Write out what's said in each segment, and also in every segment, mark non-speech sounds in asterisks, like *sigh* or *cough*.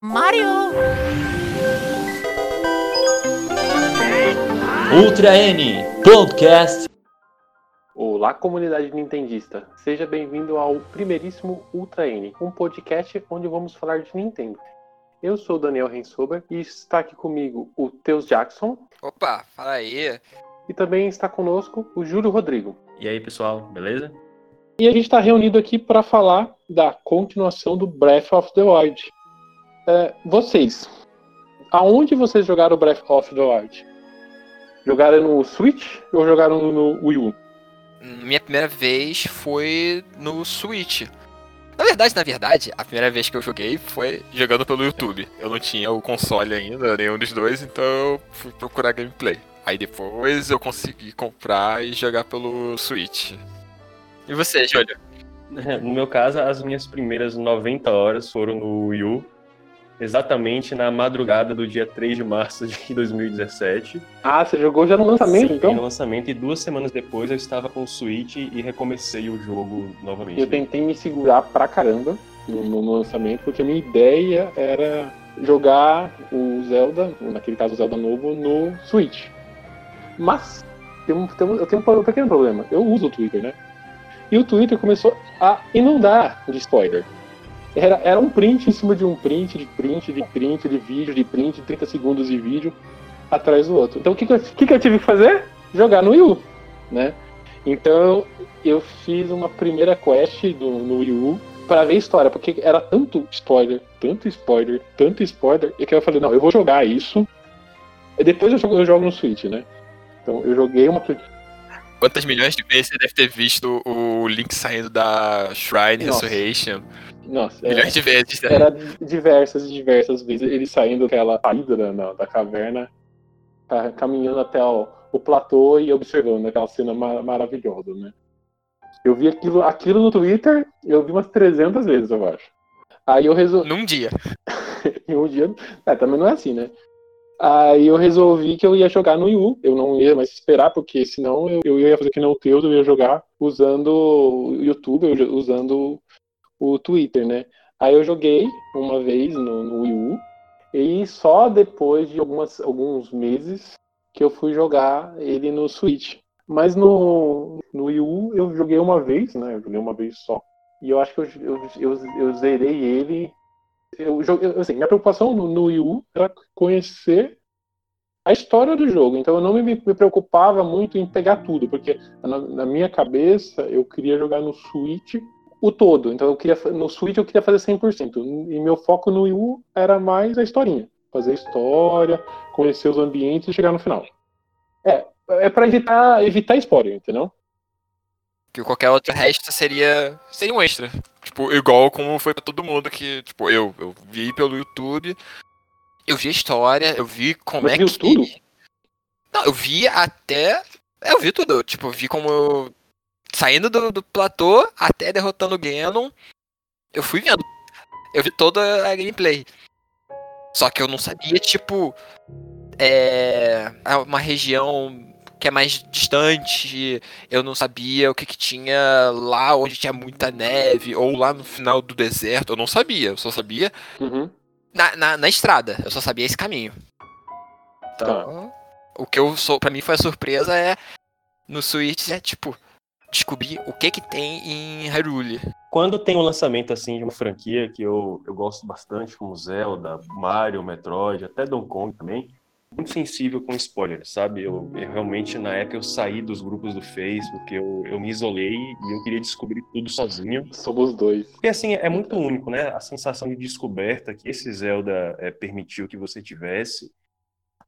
Mario! Ultra N Podcast. Olá, comunidade nintendista. Seja bem-vindo ao primeiríssimo Ultra N, um podcast onde vamos falar de Nintendo. Eu sou o Daniel Rensober e está aqui comigo o Teus Jackson Opa, fala aí. e também está conosco o Júlio Rodrigo. E aí, pessoal, beleza? E a gente está reunido aqui para falar da continuação do Breath of the Wild. É, vocês, aonde vocês jogaram o Breath of the Wild? Jogaram no Switch ou jogaram no Wii U? Minha primeira vez foi no Switch. Na verdade, na verdade, a primeira vez que eu joguei foi jogando pelo YouTube. Eu não tinha o console ainda, nenhum dos dois, então eu fui procurar gameplay. Aí depois eu consegui comprar e jogar pelo Switch. E você, Júlio? *laughs* No meu caso, as minhas primeiras 90 horas foram no Wii U, exatamente na madrugada do dia 3 de março de *laughs* 2017. Ah, você jogou já no lançamento, Sim, então? no lançamento, e duas semanas depois eu estava com o Switch e recomecei o jogo novamente. Eu tentei me segurar pra caramba no, no lançamento, porque a minha ideia era jogar o Zelda, naquele caso o Zelda novo, no Switch. Mas tem um- tem um- eu tenho um pequeno problema. Eu uso o Twitter, né? E o Twitter começou a inundar de spoiler. Era, era um print em cima de um print, de print, de print, de vídeo, de print, 30 segundos de vídeo atrás do outro. Então o que, que, eu, que, que eu tive que fazer? Jogar no Wii U, né? Então eu fiz uma primeira quest do, no Wii U pra ver história, porque era tanto spoiler, tanto spoiler, tanto spoiler, e que eu falei, não, eu vou jogar isso, e depois eu jogo, eu jogo no Switch, né? Então eu joguei uma. Quantas milhões de vezes você deve ter visto o Link saindo da Shrine Nossa. Ressurrection? Nossa, é- Milhões de vezes, né? era diversas e diversas vezes ele saindo daquela saída da, da, caverna, ca- caminhando até o, o platô e observando aquela cena ma- maravilhosa, né? Eu vi aquilo, aquilo no Twitter, eu vi umas 300 vezes, eu acho. Aí eu resolvi. Num dia. *laughs* em um dia. É, também não é assim, né? Aí eu resolvi que eu ia jogar no Wii U. Eu não ia mais esperar, porque senão eu, ia fazer que não o Teus, eu ia jogar usando o YouTube, usando o Twitter, né? Aí eu joguei uma vez no, no Wii U. E só depois de algumas, alguns meses que eu fui jogar ele no Switch. Mas no, no Wii U eu joguei uma vez, né? Eu joguei uma vez só. E eu acho que eu, eu, eu, eu zerei ele eu, eu- assim, minha preocupação no, no Wii U era conhecer a história do jogo. Então eu não me, me preocupava muito em pegar tudo, porque na, na minha cabeça eu queria jogar no Switch o todo. Então eu queria no Switch eu queria fazer 100%. E meu foco no Wii U era mais a historinha, fazer história, conhecer os ambientes e chegar no final. É, é para evitar evitar spoiler, entendeu? Que qualquer outro resto seria, seria um extra. Tipo, igual como foi pra todo mundo que, tipo, eu, eu vi pelo YouTube, eu vi a história, eu vi como Você é viu que. tudo? Não, eu vi até. Eu vi tudo. Tipo, eu vi como eu. Saindo do, do platô até derrotando o Ganon. Eu fui vendo. Eu vi toda a gameplay. Só que eu não sabia, tipo. É. Uma região que é mais distante. Eu não sabia o que, que tinha lá onde tinha muita neve. Ou lá no final do deserto. Eu não sabia. Eu só sabia Uhum. na, na, na estrada. Eu só sabia esse caminho. Tá. Então, o que eu sou, para mim foi a surpresa é no Switch é tipo descobrir o que que tem em Hyrule. Quando tem um lançamento assim de uma franquia que eu, eu gosto bastante, como Zelda, Mario, Metroid, até Donkey Kong também, muito sensível com spoiler, sabe? Eu, eu realmente, na época, eu saí dos grupos do Face, porque eu, eu me isolei e eu queria descobrir tudo sozinho. Somos dois. Porque, assim, é muito único, né? A sensação de descoberta que esse Zelda é, permitiu que você tivesse.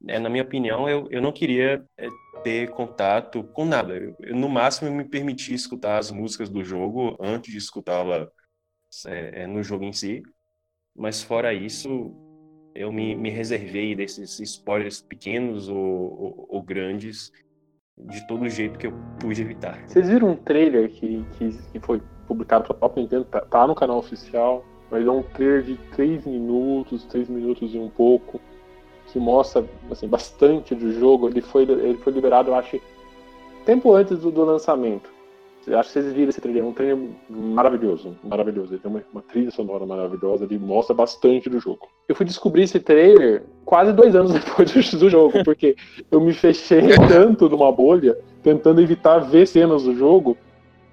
É, na minha opinião, eu, eu não queria é, ter contato com nada. Eu, eu, no máximo, eu me permiti escutar as músicas do jogo antes de escutá-la é, é, no jogo em si. Mas, fora isso, eu me, me reservei desses spoilers pequenos ou, ou, ou grandes de todo jeito que eu pude evitar. Vocês viram um trailer que, que, que foi publicado pela própria Nintendo? Tá, tá no canal oficial. Mas é um trailer de 3 minutos, 3 minutos e um pouco, que mostra assim, bastante do jogo. Ele foi, ele foi liberado, eu acho, tempo antes do, do lançamento. Eu acho que vocês viram esse trailer, é um trailer maravilhoso, maravilhoso. Ele tem uma, uma, trilha sonora maravilhosa, ele mostra bastante do jogo. Eu fui descobrir esse trailer quase dois anos *laughs* depois do, do jogo, porque eu me fechei *laughs* tanto numa bolha, tentando evitar ver cenas do jogo,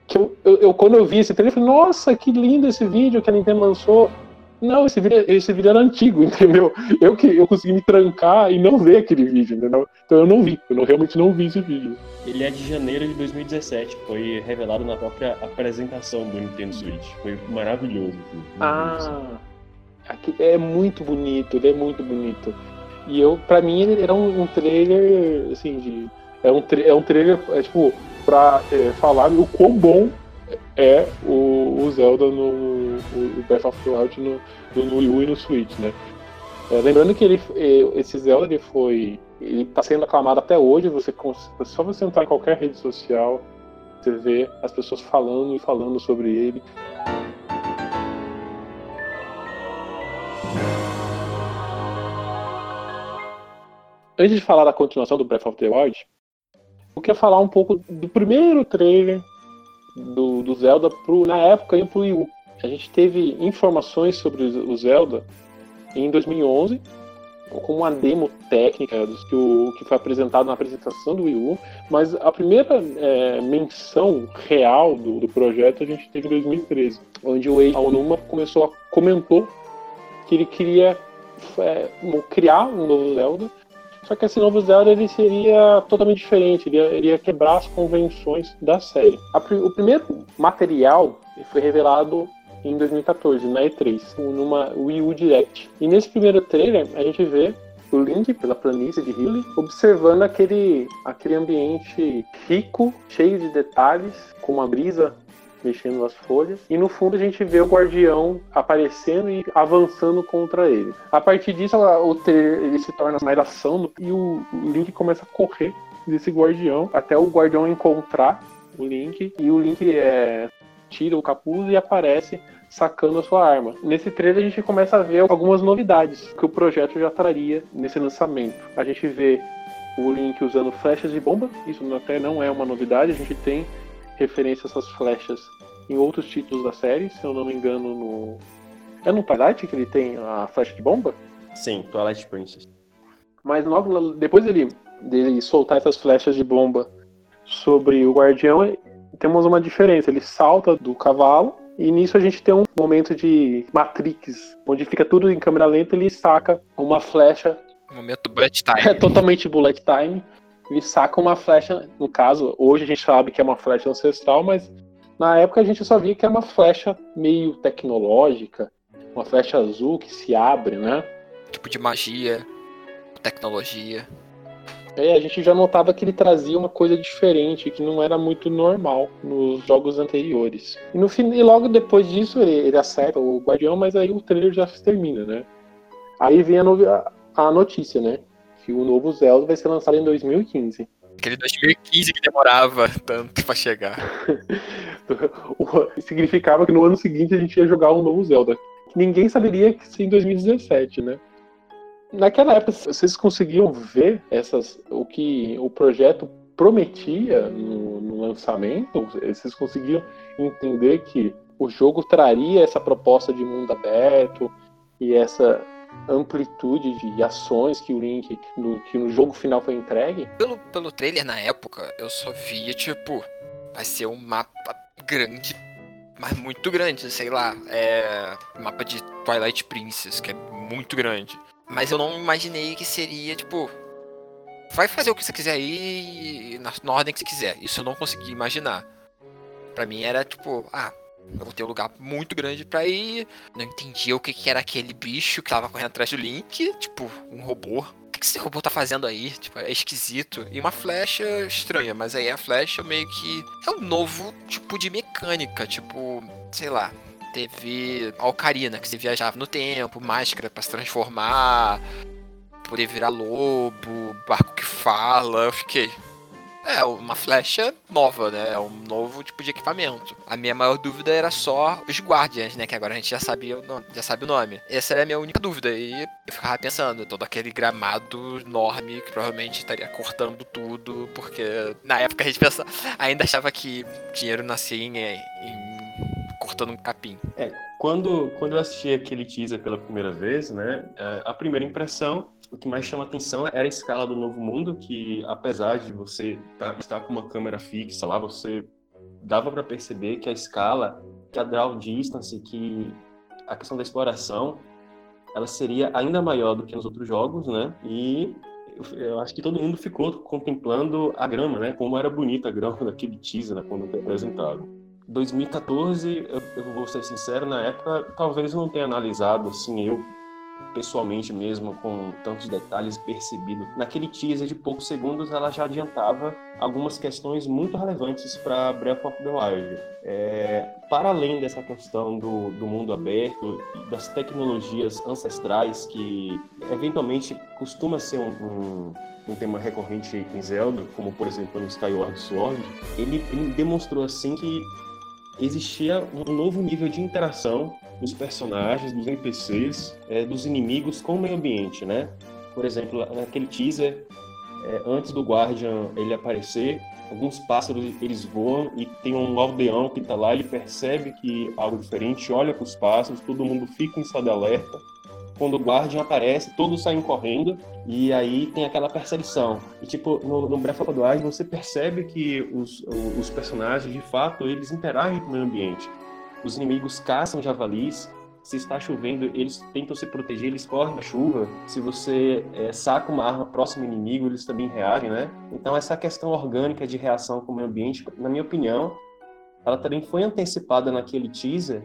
que eu, eu, eu quando eu vi esse trailer, eu falei, nossa, que lindo esse vídeo que a Nintendo lançou. Não, esse vídeo, esse vídeo era antigo, *laughs* entendeu? Eu que eu consegui me trancar e não ver aquele vídeo, entendeu? Então eu não vi, eu não, realmente não vi esse vídeo. Ele é de janeiro de 2017, foi revelado na própria apresentação do Nintendo Switch. Foi maravilhoso. Ah, aqui é muito bonito, ele é muito bonito. E eu, pra mim, ele era um, um trailer, assim, de. É um, é um trailer, é, tipo, pra é, falar o quão bom é o, o Zelda no o Breath of the Wild no, no Wii U e no Switch, né? É, lembrando que ele, é, esse Zelda ele foi, ele está sendo aclamado até hoje. Você só você entrar em qualquer rede social, você vê as pessoas falando e falando sobre ele. Antes de falar da continuação do Breath of the Wild, eu queria falar um pouco do primeiro trailer do, do Zelda pro, na época e pro Wii U. A gente teve informações sobre o Zelda em 2011, com uma demo técnica que, o, que foi apresentado na apresentação do Wii U, mas a primeira é, menção real do, do, projeto a gente teve em 2013, onde o Eiji Aonuma começou a comentou que ele queria é, criar um novo Zelda, só que esse novo Zelda ele seria totalmente diferente, ele ia, ele ia quebrar as convenções da série. A, o primeiro material foi revelado em 2014, na E3, numa Wii U Direct. E nesse primeiro trailer, a gente vê o Link pela planície de Hylia, observando aquele, aquele ambiente rico, cheio de detalhes, com uma brisa mexendo nas folhas. E no fundo a gente vê o guardião aparecendo e avançando contra ele. A partir disso, o trailer ele se torna mais ação e o, o Link começa a correr desse guardião até o guardião encontrar o Link. E o Link é, tira o capuz e aparece sacando a sua arma. Nesse trailer a gente começa a ver algumas novidades que o projeto já traria nesse lançamento. A gente vê o Link usando flechas de bomba, isso até não é uma novidade, a gente tem referência a essas flechas em outros títulos da série, se eu não me engano no... É no Twilight que ele tem a flecha de bomba? Sim, Twilight Princess. Mas logo depois dele, dele soltar essas flechas de bomba sobre o guardião, temos uma diferença. Ele salta do cavalo e nisso a gente tem um momento de Matrix, onde fica tudo em câmera lenta e ele saca uma flecha. Momento bullet time. É totalmente bullet time. Ele saca uma flecha, no caso, hoje a gente sabe que é uma flecha ancestral, mas na época a gente só via que é uma flecha meio tecnológica, uma flecha azul que se abre, né? Tipo de magia, tecnologia. É, a gente já notava que ele trazia uma coisa diferente, que não era muito normal nos jogos anteriores. E, no fim, e logo depois disso ele, ele acerta o Guardião, mas aí o trailer já se termina, né? Aí vem a, no, a notícia, né? Que o novo Zelda vai ser lançado em 2015. Aquele 2015 que demorava tanto para chegar. *laughs* Significava que no ano seguinte a gente ia jogar um novo Zelda. Ninguém saberia que seria em 2017, né? Naquela época, vocês conseguiam ver essas, o que o projeto prometia no, no lançamento? Vocês conseguiam entender que o jogo traria essa proposta de mundo aberto e essa amplitude de ações que o Link, no, que no jogo final foi entregue? Pelo, pelo trailer na época, eu só via, tipo, vai ser um mapa grande, mas muito grande, sei lá, é mapa de Twilight Princess, que é muito grande. Mas eu não imaginei que seria, tipo. Vai fazer o que você quiser aí na, na ordem que você quiser. Isso eu não consegui imaginar. Pra mim era tipo, ah, eu vou ter um lugar muito grande pra ir. Não entendia o que, que era aquele bicho que tava correndo atrás do Link. Tipo, um robô. O que, que esse robô tá fazendo aí? Tipo, é esquisito. E uma flecha estranha, mas aí a flecha meio que é um novo tipo de mecânica. Tipo, sei lá, Teve a Ocarina, que você viajava no tempo, máscara para se transformar, poder virar lobo, barco que fala. Eu fiquei. É, uma flecha nova, né? É um novo tipo de equipamento. A minha maior dúvida era só os Guardians, né? Que agora a gente já sabia o nome, já sabe o nome. Essa era a minha única dúvida. E eu ficava pensando, todo aquele gramado enorme que provavelmente estaria cortando tudo, porque na época a gente pensa, ainda achava que dinheiro nascia em, em cortando um capim. É, quando, quando eu assisti aquele teaser pela primeira vez, né? é, A primeira impressão o que mais chama atenção era a escala do Novo Mundo, que apesar de você tá, estar com uma câmera fixa lá, você dava para perceber que a escala, que a draw distance, que a questão da exploração, ela seria ainda maior do que nos outros jogos, né? E eu acho que todo mundo ficou contemplando a grama, né? Como era bonita a grama *laughs* daquele teaser, né? Quando foi apresentado. 2014, eu, eu vou ser sincero, na época talvez eu não tenha analisado assim eu pessoalmente mesmo, com tantos detalhes percebido. Naquele teaser de poucos segundos, ela já adiantava algumas questões muito relevantes para Breath of the Wild. É, para além dessa questão do, do mundo aberto, das tecnologias ancestrais, que eventualmente costuma ser um, um um tema recorrente em Zelda, como por exemplo no Skyward Sword, ele, ele demonstrou assim que existia um novo nível de interação dos personagens, dos NPCs, é, dos inimigos com o meio ambiente, né? Por exemplo, naquele teaser, é, antes do Guardian ele aparecer, alguns pássaros eles voam e tem um aldeão que está lá, ele percebe que algo diferente, olha para os pássaros, todo mundo fica em estado de alerta. Quando o Guardian aparece, todos saem correndo e aí tem aquela perseguição. E tipo, no, no Breath of the Wild você percebe que os, os personagens, de fato, eles interagem com o meio ambiente. Os inimigos caçam javalis. Se está chovendo, eles tentam se proteger, eles correm da chuva. Se você é, saca uma arma próximo ao inimigo, eles também reagem, né? Então, essa questão orgânica de reação com o meio ambiente, na minha opinião, ela também foi antecipada naquele teaser.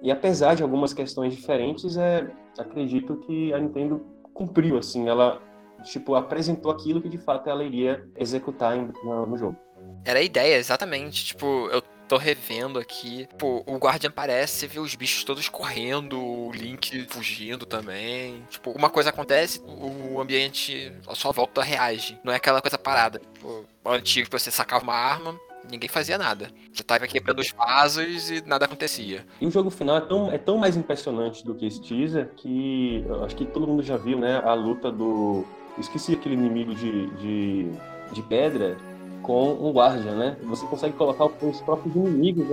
E apesar de algumas questões diferentes, é, acredito que a Nintendo cumpriu, assim, ela tipo apresentou aquilo que de fato ela iria executar no jogo. Era a ideia, exatamente. Tipo, eu tô revendo aqui. Pô, o Guardian aparece, você vê os bichos todos correndo, o Link fugindo também. Tipo, uma coisa acontece, o ambiente, sua volta reage. Não é aquela coisa parada. Tipo, antigo você sacava uma arma, ninguém fazia nada. Você tava quebrando os vasos e nada acontecia. E o jogo final é tão, é tão mais impressionante do que esse teaser que acho que todo mundo já viu, né? A luta do. Esqueci aquele inimigo de, de, de pedra com um guardian, né? Você consegue colocar os próprios inimigos.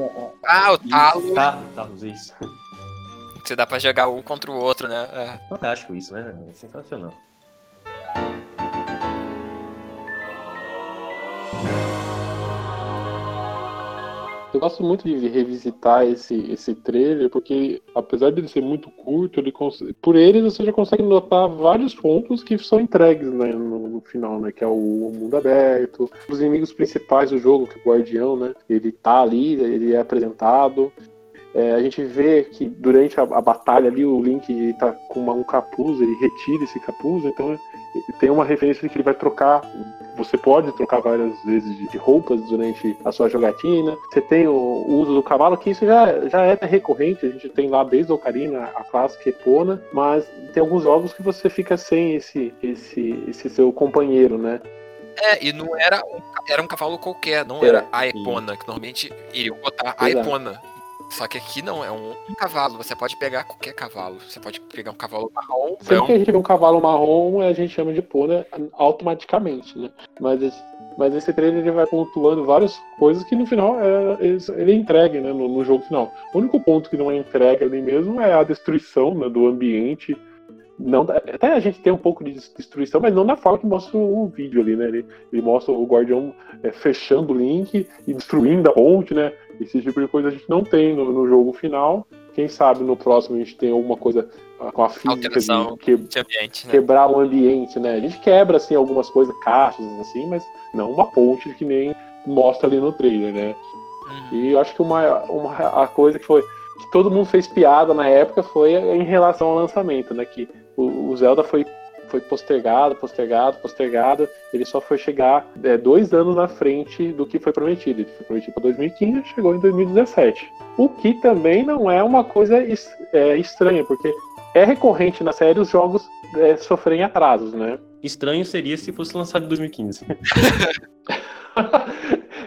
ah, o Talos. Tá, Talos, isso. Você dá pra jogar um contra o outro, né? É. Fantástico isso, né? É sensacional. Eu gosto muito de revisitar esse, esse trailer, porque apesar de ele ser muito curto, ele por ele você já consegue notar vários pontos que são entregues né, no, no, final, né? Que é o mundo aberto, os inimigos principais do jogo, que é o Guardião, né? Ele tá ali, ele é apresentado. É, a gente vê que durante a, a batalha ali o Link está com uma, um capuz, ele retira esse capuz, então tem uma referência que ele vai trocar. Você pode trocar várias vezes de roupas durante a sua jogatina. Você tem o, uso do cavalo, que isso já, já é recorrente. A gente tem lá desde a Ocarina, a clássica Epona, mas tem alguns jogos que você fica sem esse, esse, esse seu companheiro, né? É, e não era um, era um cavalo qualquer, não era, era a Epona, que normalmente iriam botar a Epona. Só que aqui não, é um, um, cavalo. Você pode pegar qualquer cavalo. Você pode pegar um cavalo marrom. Sempre que a gente vê um cavalo marrom, a gente chama de pônei automaticamente, né? Mas mas esse trailer ele vai pontuando várias coisas que no final é, ele é entregue né, no, no, jogo final. O único ponto que não é entregue ali mesmo é a destruição né, do ambiente. Não, até a gente tem um pouco de destruição, mas não na forma que mostra o vídeo ali, né? Ele, ele mostra o Guardião é, fechando o link e destruindo a ponte, né? Esse tipo de coisa a gente não tem no, no jogo final. Quem sabe no próximo a gente tem alguma coisa com a física de, que, de ambiente, né? quebrar o ambiente, né? A gente quebra assim algumas coisas, caixas assim, mas não uma ponte que nem mostra ali no trailer, né? Uhum. E eu acho que uma, uma a coisa que foi que todo mundo fez piada na época foi em relação ao lançamento, né? Que o, o Zelda foi foi postergado, postergado, postergado. Ele só foi chegar é, dois anos na frente do que foi prometido. Ele foi prometido para 2015 e chegou em 2017. O que também não é uma coisa é, estranha, porque é recorrente na série os jogos é, sofrerem atrasos, né? Estranho seria se fosse lançado em 2015. *laughs*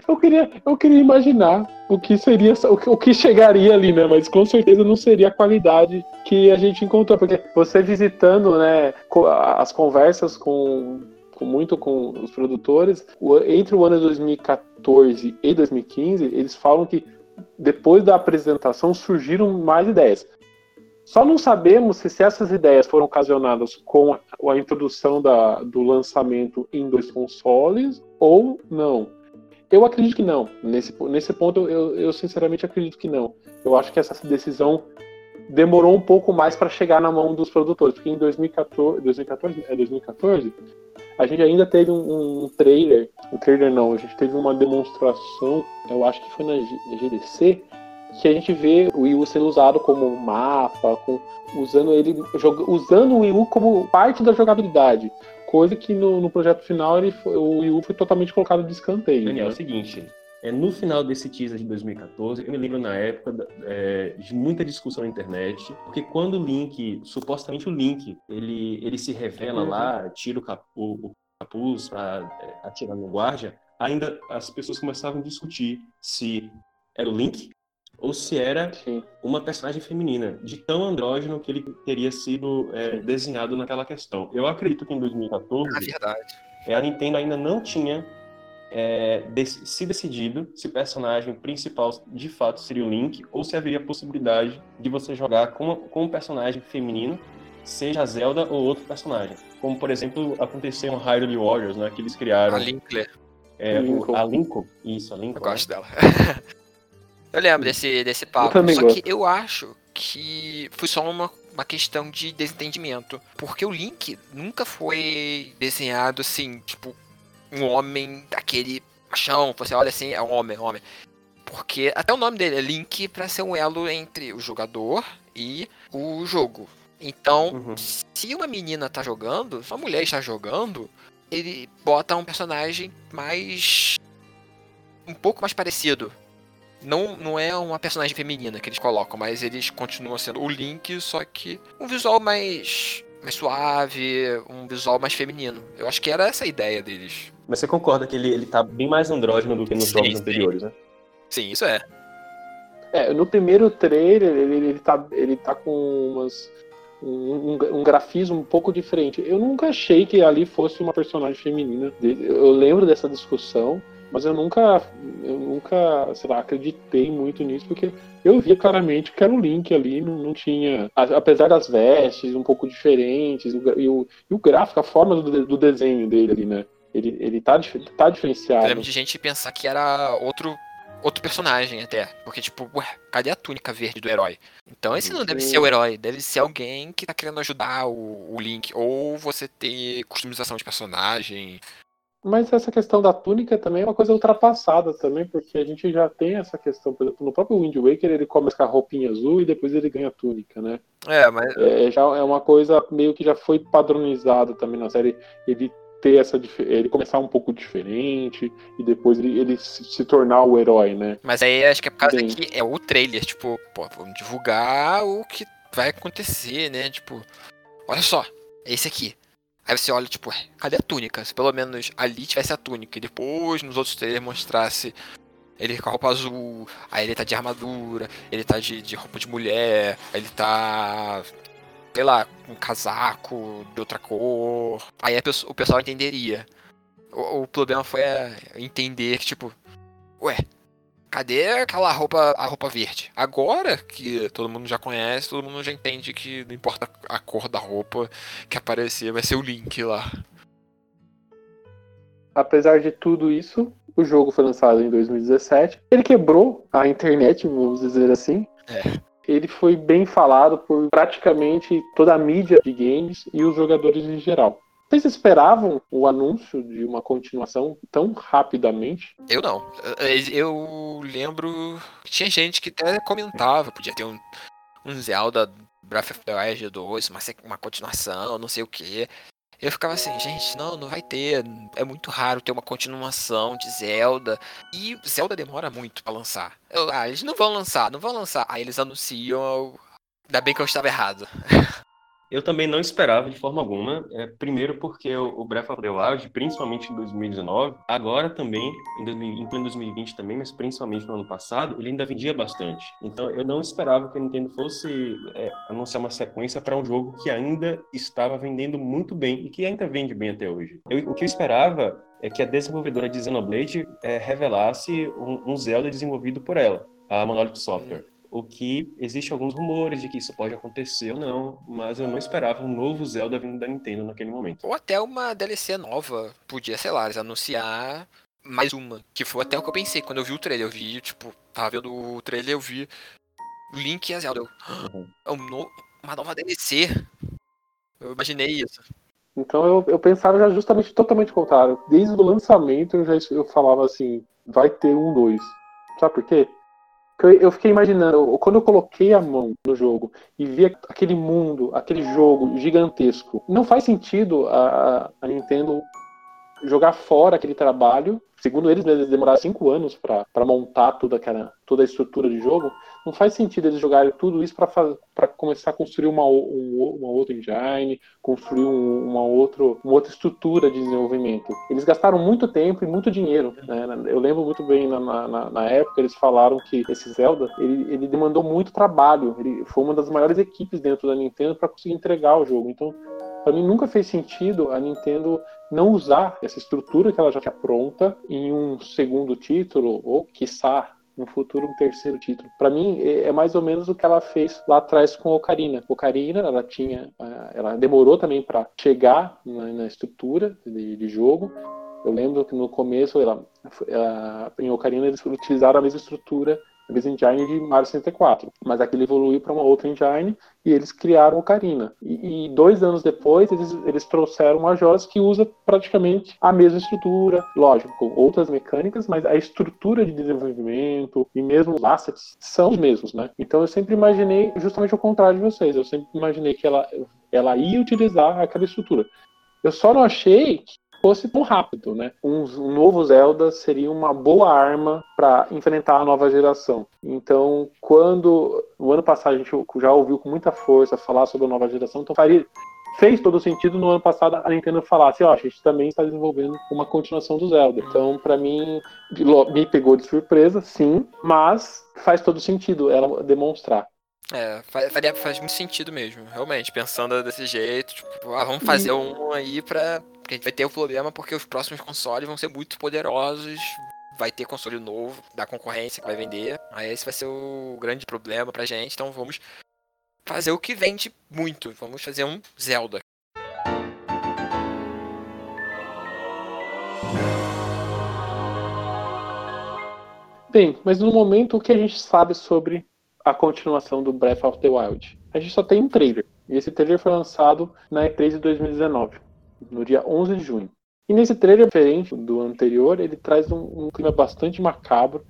eu, queria, eu queria imaginar o que seria, o que, chegaria ali, né? Mas com certeza não seria a qualidade que a gente encontrou. Porque você visitando, né, as conversas com, com muito com os produtores, entre o ano 2014 e 2015, eles falam que depois da apresentação surgiram mais ideias. Só não sabemos se, se essas ideias foram ocasionadas com a, a introdução da, do lançamento em dois consoles ou não. Eu acredito que não. Nesse, nesse ponto, eu, eu sinceramente acredito que não. Eu acho que essa decisão demorou um pouco mais para chegar na mão dos produtores, porque em 2014, 2014, é 2014, a gente ainda teve um, um trailer, um trailer não, a gente teve uma demonstração, eu acho que foi na GDC, que a gente vê o Wii U sendo usado como mapa, com, usando ele usando o Wii U como parte da jogabilidade. Coisa que no, no projeto final ele foi, o Wii U foi totalmente colocado de escanteio. Daniel, né? é o seguinte, é, no final desse teaser de 2014, eu me lembro na época é, de muita discussão na internet, porque quando o Link, supostamente o Link, ele, ele se revela uhum. lá, tira o, o capuz para é, atirar no guarda, ainda as pessoas começavam a discutir se era o Link ou se era Sim. uma personagem feminina, de tão andrógeno que ele teria sido é, desenhado naquela questão. Eu acredito que em 2014 é verdade. a Nintendo ainda não tinha é, se decidido se o personagem principal de fato seria o Link ou se haveria a possibilidade de você jogar com, com um personagem feminino, seja a Zelda ou outro personagem. Como, por exemplo, aconteceu em Hyrule Warriors, né, que eles criaram. A Linkler. É, o, a Linko. Isso, a Linko. Eu gosto né? dela. *laughs* Eu lembro desse, desse papo. Só gosto. que eu acho que foi só uma, uma questão de desentendimento. Porque o Link nunca foi desenhado assim, tipo, um homem daquele machão. Você olha assim, é um homem, é um homem. Porque até o nome dele é Link para ser um elo entre o jogador e o jogo. Então, uhum. se uma menina tá jogando, se uma mulher está jogando, ele bota um personagem mais. um pouco mais parecido não, não é uma personagem feminina que eles colocam, mas eles continuam sendo o Link, só que um visual mais, mais suave, um visual mais feminino. Eu acho que era essa a ideia deles. Mas você concorda que ele, ele tá bem mais andrógeno do que nos sim, jogos sim. anteriores, né? Sim, isso é. É, no primeiro trailer ele, ele, tá, ele tá com umas, um, um, grafismo um pouco diferente. Eu nunca achei que ali fosse uma personagem feminina. Eu lembro dessa discussão. Mas eu nunca, eu nunca, sei lá, acreditei muito nisso, porque eu via claramente que era o Link ali, não, não tinha. Apesar das vestes um pouco diferentes, o, e, o, e o gráfico, a forma do, do desenho dele ali, né? Ele, ele tá, tá diferenciado. Eu lembro de gente pensar que era outro outro personagem até. Porque, tipo, ué, cadê a túnica verde do herói? Então esse não deve ser o herói, deve ser alguém que tá querendo ajudar o, o Link. Ou você ter customização de personagem, mas essa questão da túnica também é uma coisa ultrapassada também, porque a gente já tem essa questão, por exemplo, no próprio Wind Waker ele começa com a roupinha azul e depois ele ganha a túnica, né? É, mas. É, já é uma coisa meio que já foi padronizada também na série, ele ter essa ele começar um pouco diferente e depois ele, ele se tornar o herói, né? Mas aí acho que é por causa que é o trailer, tipo, pô, vamos divulgar o que vai acontecer, né? Tipo, olha só, é esse aqui. Aí você olha, tipo, cadê a túnica? Se pelo menos ali tivesse a túnica e depois nos outros trailers mostrasse ele com a roupa azul, aí ele tá de armadura, ele tá de, de roupa de mulher, ele tá. sei lá, com um casaco de outra cor. Aí pessoa, o pessoal entenderia. O, o problema foi é, entender que, tipo, ué, Cadê aquela roupa, a roupa verde? Agora que todo mundo já conhece, todo mundo já entende que não importa a cor da roupa que aparecer, vai ser o Link lá. Apesar de tudo isso, o jogo foi lançado em 2017. Ele quebrou a internet, vamos dizer assim. É. Ele foi bem falado por praticamente toda a mídia de games e os jogadores em geral. Vocês esperavam o anúncio de uma continuação tão rapidamente? Eu não. Eu lembro que tinha gente que até comentava, podia ter um, um Zelda Breath of the Wild 2, uma, uma continuação, não sei o que. Eu ficava assim, gente, não, não vai ter. É muito raro ter uma continuação de Zelda. E Zelda demora muito para lançar. Eu, ah, eles não vão lançar, não vão lançar. Aí eles anunciam. Ainda bem que eu estava errado. *laughs* Eu também não esperava de forma alguma. É, primeiro porque o, o Breath of the Wild, principalmente em 2019, agora também, em, 2000, em 2020 também, mas principalmente no ano passado, ele ainda vendia bastante. Então eu não esperava que a Nintendo fosse é, anunciar uma sequência para um jogo que ainda estava vendendo muito bem e que ainda vende bem até hoje. Eu, o que eu esperava é que a desenvolvedora de Xenoblade é, revelasse um, um Zelda desenvolvido por ela, a Monolith Software o que existe alguns rumores de que isso pode acontecer ou não, mas eu não esperava um novo Zelda vindo da Nintendo naquele momento. Ou até uma DLC nova, podia, sei lá, eles anunciar mais uma, que foi até o que eu pensei quando eu vi o trailer, eu vi, tipo, tava vendo o trailer, eu vi Link e a Zelda, eu, uhum. é um no... uma nova DLC, eu imaginei isso. Então eu, eu pensava já justamente totalmente contrário. Desde o lançamento eu já eu falava assim, vai ter um 2. Sabe por quê? Eu fiquei imaginando, quando eu coloquei a mão no jogo e vi aquele mundo, aquele jogo gigantesco, não faz sentido a, a Nintendo jogar fora aquele trabalho segundo eles, eles demoraram cinco anos para montar toda, aquela, toda a estrutura de jogo. Não faz sentido eles jogarem tudo isso para começar a construir uma, um, uma outra engine, construir um, uma, outro, uma outra estrutura de desenvolvimento. Eles gastaram muito tempo e muito dinheiro. Né? Eu lembro muito bem na, na, na, época eles falaram que esse Zelda ele, ele demandou muito trabalho. Ele foi uma das maiores equipes dentro da Nintendo para conseguir entregar o jogo. Então para mim nunca fez sentido a Nintendo não usar essa estrutura que ela já tinha pronta em um segundo título, ou quiçá no futuro um terceiro título. Para mim é, é mais ou menos o que ela fez lá atrás com Ocarina. Ocarina, ela tinha, ela demorou também para chegar na, estrutura de, de, jogo. Eu lembro que no começo, ela, ela, em Ocarina eles utilizaram a mesma estrutura engine de Mario 64. Mas aquilo evoluiu para uma outra engine e eles criaram Ocarina. E, e dois anos depois, eles, eles trouxeram Majora's que usa praticamente a mesma estrutura, lógico, com outras mecânicas, mas a estrutura de desenvolvimento e mesmo os assets são os mesmos, né? Então eu sempre imaginei justamente o contrário de vocês. Eu sempre imaginei que ela, ela ia utilizar aquela estrutura. Eu só não achei fosse tão rápido, né? Um, um novo Zelda seria uma boa arma para enfrentar a nova geração. Então, quando no ano passado a gente já ouviu com muita força falar sobre a nova geração, então faria fez todo sentido no ano passado a Nintendo falar assim, ó, a gente também está desenvolvendo uma continuação do Zelda. Então, para mim, me pegou de surpresa, sim, mas faz todo sentido ela demonstrar. É, faz, faz muito sentido mesmo, realmente, pensando desse jeito, tipo, ah, vamos fazer um aí pra porque a gente vai ter o problema porque os próximos consoles vão ser muito poderosos. Vai ter console novo da concorrência que vai vender. Aí esse vai ser o grande problema pra gente. Então vamos fazer o que vende muito. Vamos fazer um Zelda. Bem, mas no momento o que a gente sabe sobre a continuação do Breath of the Wild? A gente só tem um trailer. E esse trailer foi lançado na E3 de 2019 no dia 11 de junho. E nesse trailer, diferente do anterior, ele traz um, um clima bastante macabro.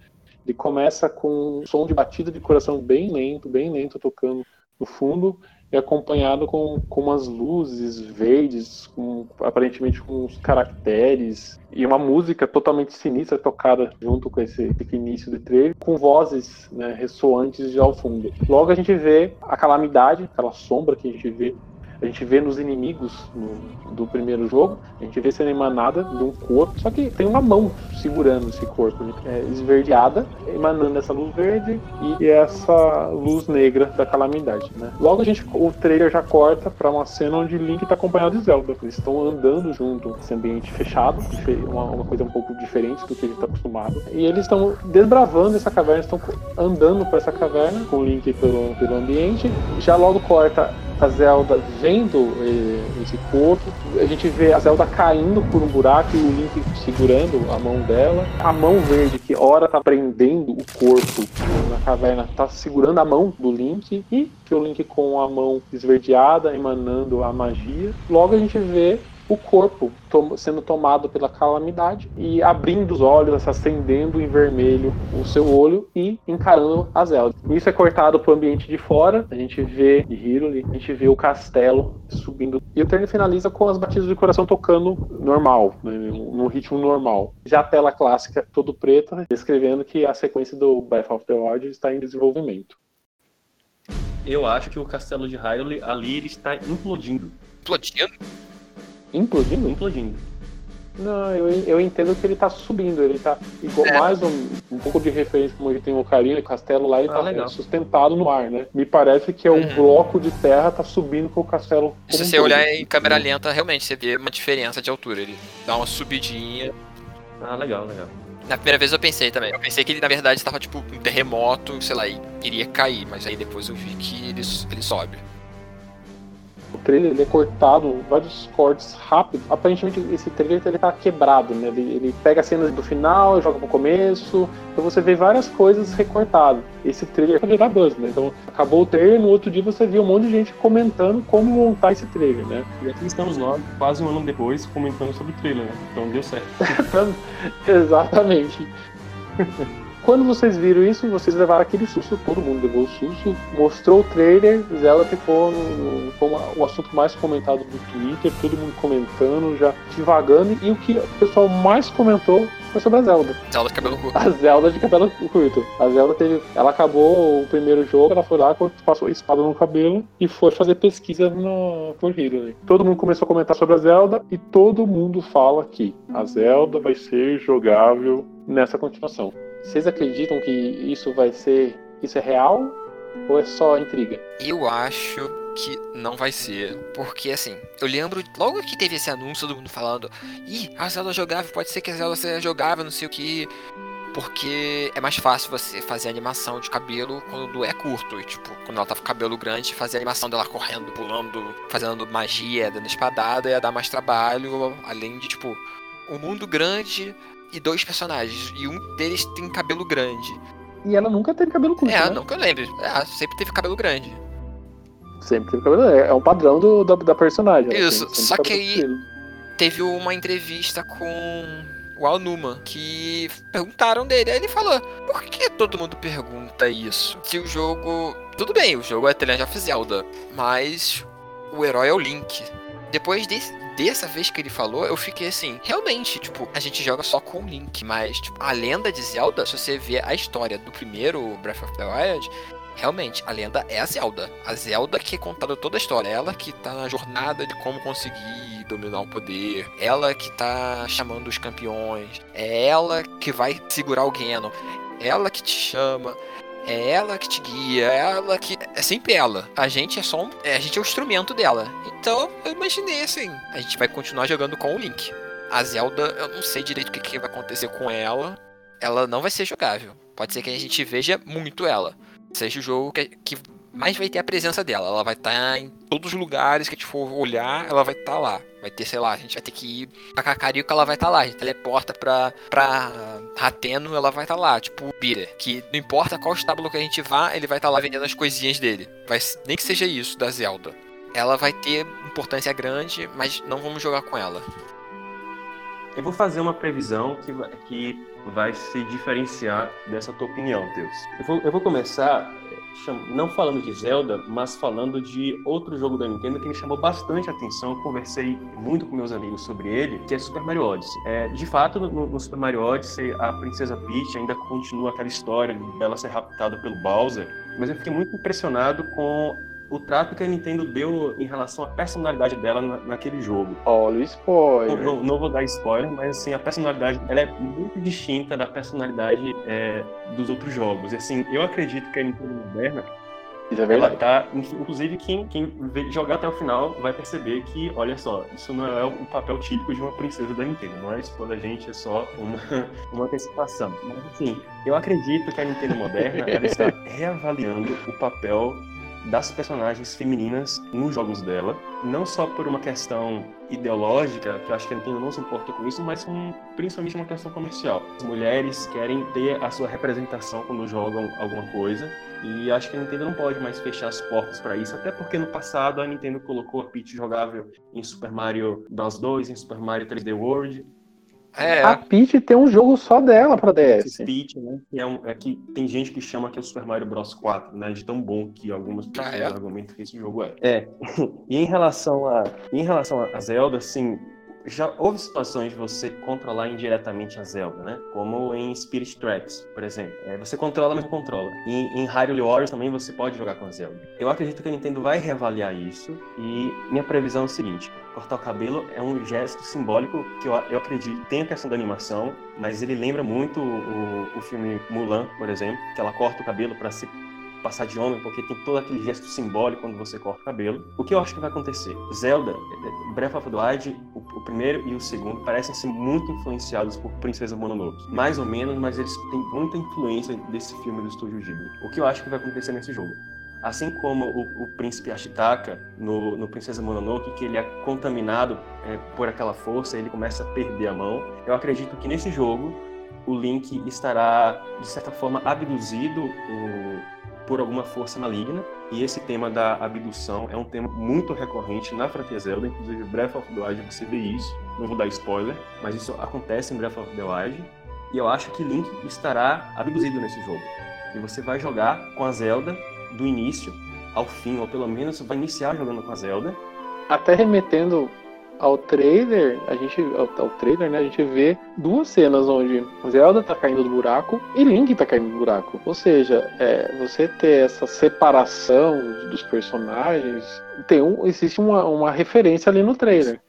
Ele começa com um som de batida de coração bem lento, bem lento, tocando no fundo, e acompanhado com, com umas luzes verdes, com, aparentemente com uns caracteres, e uma música totalmente sinistra tocada junto com esse, esse início do trailer, com vozes né, ressoantes já ao fundo. Logo a gente vê a calamidade, aquela sombra que a gente vê a gente vê nos inimigos no, do primeiro jogo, a gente vê sendo emanada de um corpo, só que tem uma mão segurando esse corpo, né? é, esverdeada, emanando essa luz verde e essa luz negra da calamidade. Né? Logo a gente, o trailer já corta para uma cena onde Link está acompanhado de Zelda. Eles estão andando junto nesse ambiente fechado, uma, uma coisa um pouco diferente do que ele está acostumado. E eles estão desbravando essa caverna, estão andando para essa caverna com o Link pelo, pelo ambiente. Já logo corta a Zelda vendo eh, esse corpo, a gente vê a Zelda caindo por um buraco e o Link segurando a mão dela. A mão verde, que ora tá prendendo o corpo na caverna, tá segurando a mão do Link e que o Link com a mão esverdeada, emanando a magia. Logo a gente vê o corpo tom sendo tomado pela calamidade e abrindo os olhos, acendendo em vermelho o seu olho e encarando a Zelda. Isso é cortado para o ambiente de fora, a gente vê Hyrule, a gente vê o castelo subindo. E o treino finaliza com as batidas de coração tocando normal, né, num ritmo normal. Já a tela clássica, todo preta, descrevendo que a sequência do Breath of the Wild está em desenvolvimento. eu acho que o castelo de Hyrule ali ele está implodindo. Explodindo? Implodindo? Implodindo. Não, eu, eu entendo que ele tá subindo, ele tá igual É. mais um, um pouco de referência como ele tem o Ocarina, o castelo lá, ele Ah, tá legal. sustentado no ar, né? Me parece que é um Uhum. bloco de terra tá subindo com o castelo. Se você todo. olhar em câmera lenta, realmente você vê uma diferença de altura. Ele dá uma subidinha. Ah, legal, legal. Na primeira vez eu pensei também. Eu pensei que ele, na verdade, estava tipo um terremoto, sei lá, e iria cair. Mas aí depois eu vi que ele, ele sobe. O trailer ele é cortado, vários cortes rápidos. Aparentemente esse trailer ele tá quebrado, né? Ele, ele pega cenas do final, joga pro começo. Então você vê várias coisas recortadas. Esse trailer vai virar buzz, né? Então acabou o trailer, no outro dia você viu um monte de gente comentando como montar esse trailer, né? E aqui estamos nós, quase um ano depois, comentando sobre o trailer, né? Então deu certo. *laughs* Exatamente. *laughs* Quando vocês viram isso, vocês levaram aquele susto, todo mundo levou o susto, mostrou o trailer, Zelda ficou no, foi uma- o assunto mais comentado do Twitter, todo mundo comentando, já divagando, e o que o pessoal mais comentou foi sobre a Zelda. Zelda de cabelo curto. A Zelda de cabelo curto. A Zelda teve. Ela acabou o primeiro jogo, ela foi lá, passou a espada no cabelo e foi fazer pesquisa no por Hero. Todo mundo começou a comentar sobre a Zelda e todo mundo fala que a Zelda vai ser jogável nessa continuação. Vocês acreditam que isso vai ser. Isso é real? Ou é só intriga? Eu acho que não vai ser. Porque assim, eu lembro logo que teve esse anúncio, todo mundo falando: Ih, a Zelda jogável, pode ser que a Zelda seja jogável, não sei o que. Porque é mais fácil você fazer animação de cabelo quando é curto. E, tipo, quando ela tá com cabelo grande, fazer animação dela correndo, pulando, fazendo magia, dando espadada, ia dar mais trabalho. Além de, tipo, um mundo grande e dois personagens. E um deles tem cabelo grande. E ela nunca teve cabelo curto. É, né? não que eu lembre. É, sempre teve cabelo grande. Sempre teve cabelo. É é um padrão do, da, da personagem. ela Isso, tem só que aí- teve uma entrevista com o Alnuma que perguntaram dele. Aí ele falou: Por que todo mundo pergunta isso? Se o jogo. Tudo bem, o jogo é The Legend of Zelda, mas o herói é o Link. Depois desse- dessa vez que ele falou, eu fiquei assim, realmente, tipo, a gente joga só com o Link, mas, tipo, a lenda de Zelda, se você vê a história do primeiro Breath of the Wild, realmente, a lenda é a Zelda. A Zelda que é contada toda a história, ela que tá na jornada de como conseguir dominar o poder, ela que tá chamando os campeões, é ela que vai segurar o Ganon, ela que te chama, é ela que te guia, é ela que. É sempre ela. A gente é só um. é, a gente é o instrumento dela. Então eu imaginei assim. A gente vai continuar jogando com o Link. A Zelda, eu não sei direito o que, que vai acontecer com ela. Ela não vai ser jogável. Pode ser que a gente veja muito ela. Seja o jogo que, que mais vai ter a presença dela. Ela vai estar em todos os lugares que a gente for olhar, ela vai estar lá. Vai ter, sei lá, a gente vai ter que ir pra Cacarico, ela vai estar lá. A gente teleporta pra, pra Rateno, ela vai estar lá. Tipo Beater, que não importa qual estábulo que a gente vá, ele vai estar lá vendendo as coisinhas dele. Vai, nem que seja isso da Zelda. Ela vai ter importância grande, mas não vamos jogar com ela. Eu vou fazer uma previsão que que vai se diferenciar dessa tua opinião, Deus. Eu vou, eu vou começar não falando de Zelda, mas falando de outro jogo da Nintendo que me chamou bastante atenção. Eu conversei muito com meus amigos sobre ele, que é Super Mario Odyssey. É, de fato, no, no Super Mario Odyssey, a Princesa Peach ainda continua aquela história dela ser raptada pelo Bowser, mas eu fiquei muito impressionado com o trato que a Nintendo deu em relação à personalidade dela na- naquele jogo. Olha o spoiler. não- não vou dar spoiler, mas assim, a personalidade ela é muito distinta da personalidade é, dos outros jogos. E, assim, eu acredito que a Nintendo moderna, Isso é ela verdade. tá. Inclusive, quem, quem jogar até o final vai perceber que, olha só, isso não é o papel típico de uma princesa da Nintendo. Não é expor a gente, é só uma, *laughs* uma antecipação. Mas assim, eu acredito que a Nintendo moderna ela está *laughs* reavaliando o papel das personagens femininas nos jogos dela, não só por uma questão ideológica, que eu acho que a Nintendo não se importa com isso, mas com, principalmente uma questão comercial. As mulheres querem ter a sua representação quando jogam alguma coisa, e acho que a Nintendo não pode mais fechar as portas para isso, até porque no passado a Nintendo colocou a Peach jogável em Super Mario Bros 2, em Super Mario 3D World, É, A Peach tem um jogo só dela pra DS. Peach, né? Que é, um, é que tem gente que chama que é o Super Mario Bros 4, né? De tão bom que algumas pessoas é? argumentam que esse jogo é. É. *laughs* e em relação a, em relação a Zelda, assim, já houve situações de você controlar indiretamente a Zelda, né? Como em Spirit Tracks, por exemplo. É, você controla, mas controla. E em Hyrule Warriors também você pode jogar com a Zelda. Eu acredito que a Nintendo vai reavaliar isso e minha previsão é o seguinte: cortar o cabelo é um gesto simbólico que eu, eu acredito tem a questão da animação, mas ele lembra muito o, o filme Mulan, por exemplo, que ela corta o cabelo para se passar de homem, porque tem todo aquele gesto simbólico quando você corta o cabelo. O que eu acho que vai acontecer? Zelda, Breath of the Wild, o, o primeiro e o segundo, parecem ser muito influenciados por Princesa Mononoke. Mais ou menos, mas eles têm muita influência desse filme do Estúdio Ghibli. O que eu acho que vai acontecer nesse jogo? Assim como o, o príncipe Ashitaka no, no, Princesa Mononoke, que ele é contaminado é, por aquela força, ele começa a perder a mão. Eu acredito que nesse jogo o Link estará, de certa forma, abduzido o, por alguma força maligna. E esse tema da abdução é um tema muito recorrente na franquia Zelda, inclusive Breath of the Wild você vê isso. Não vou dar spoiler, mas isso acontece em Breath of the Wild. E eu acho que Link estará abduzido nesse jogo. E você vai jogar com a Zelda do início ao fim, ou pelo menos vai iniciar jogando com a Zelda. Até remetendo ao trailer, a gente ao, ao, trailer, né, a gente vê duas cenas onde Zelda tá caindo do buraco e Link tá caindo do buraco. Ou seja, é, você ter essa separação dos personagens, tem um, existe uma, uma referência ali no trailer.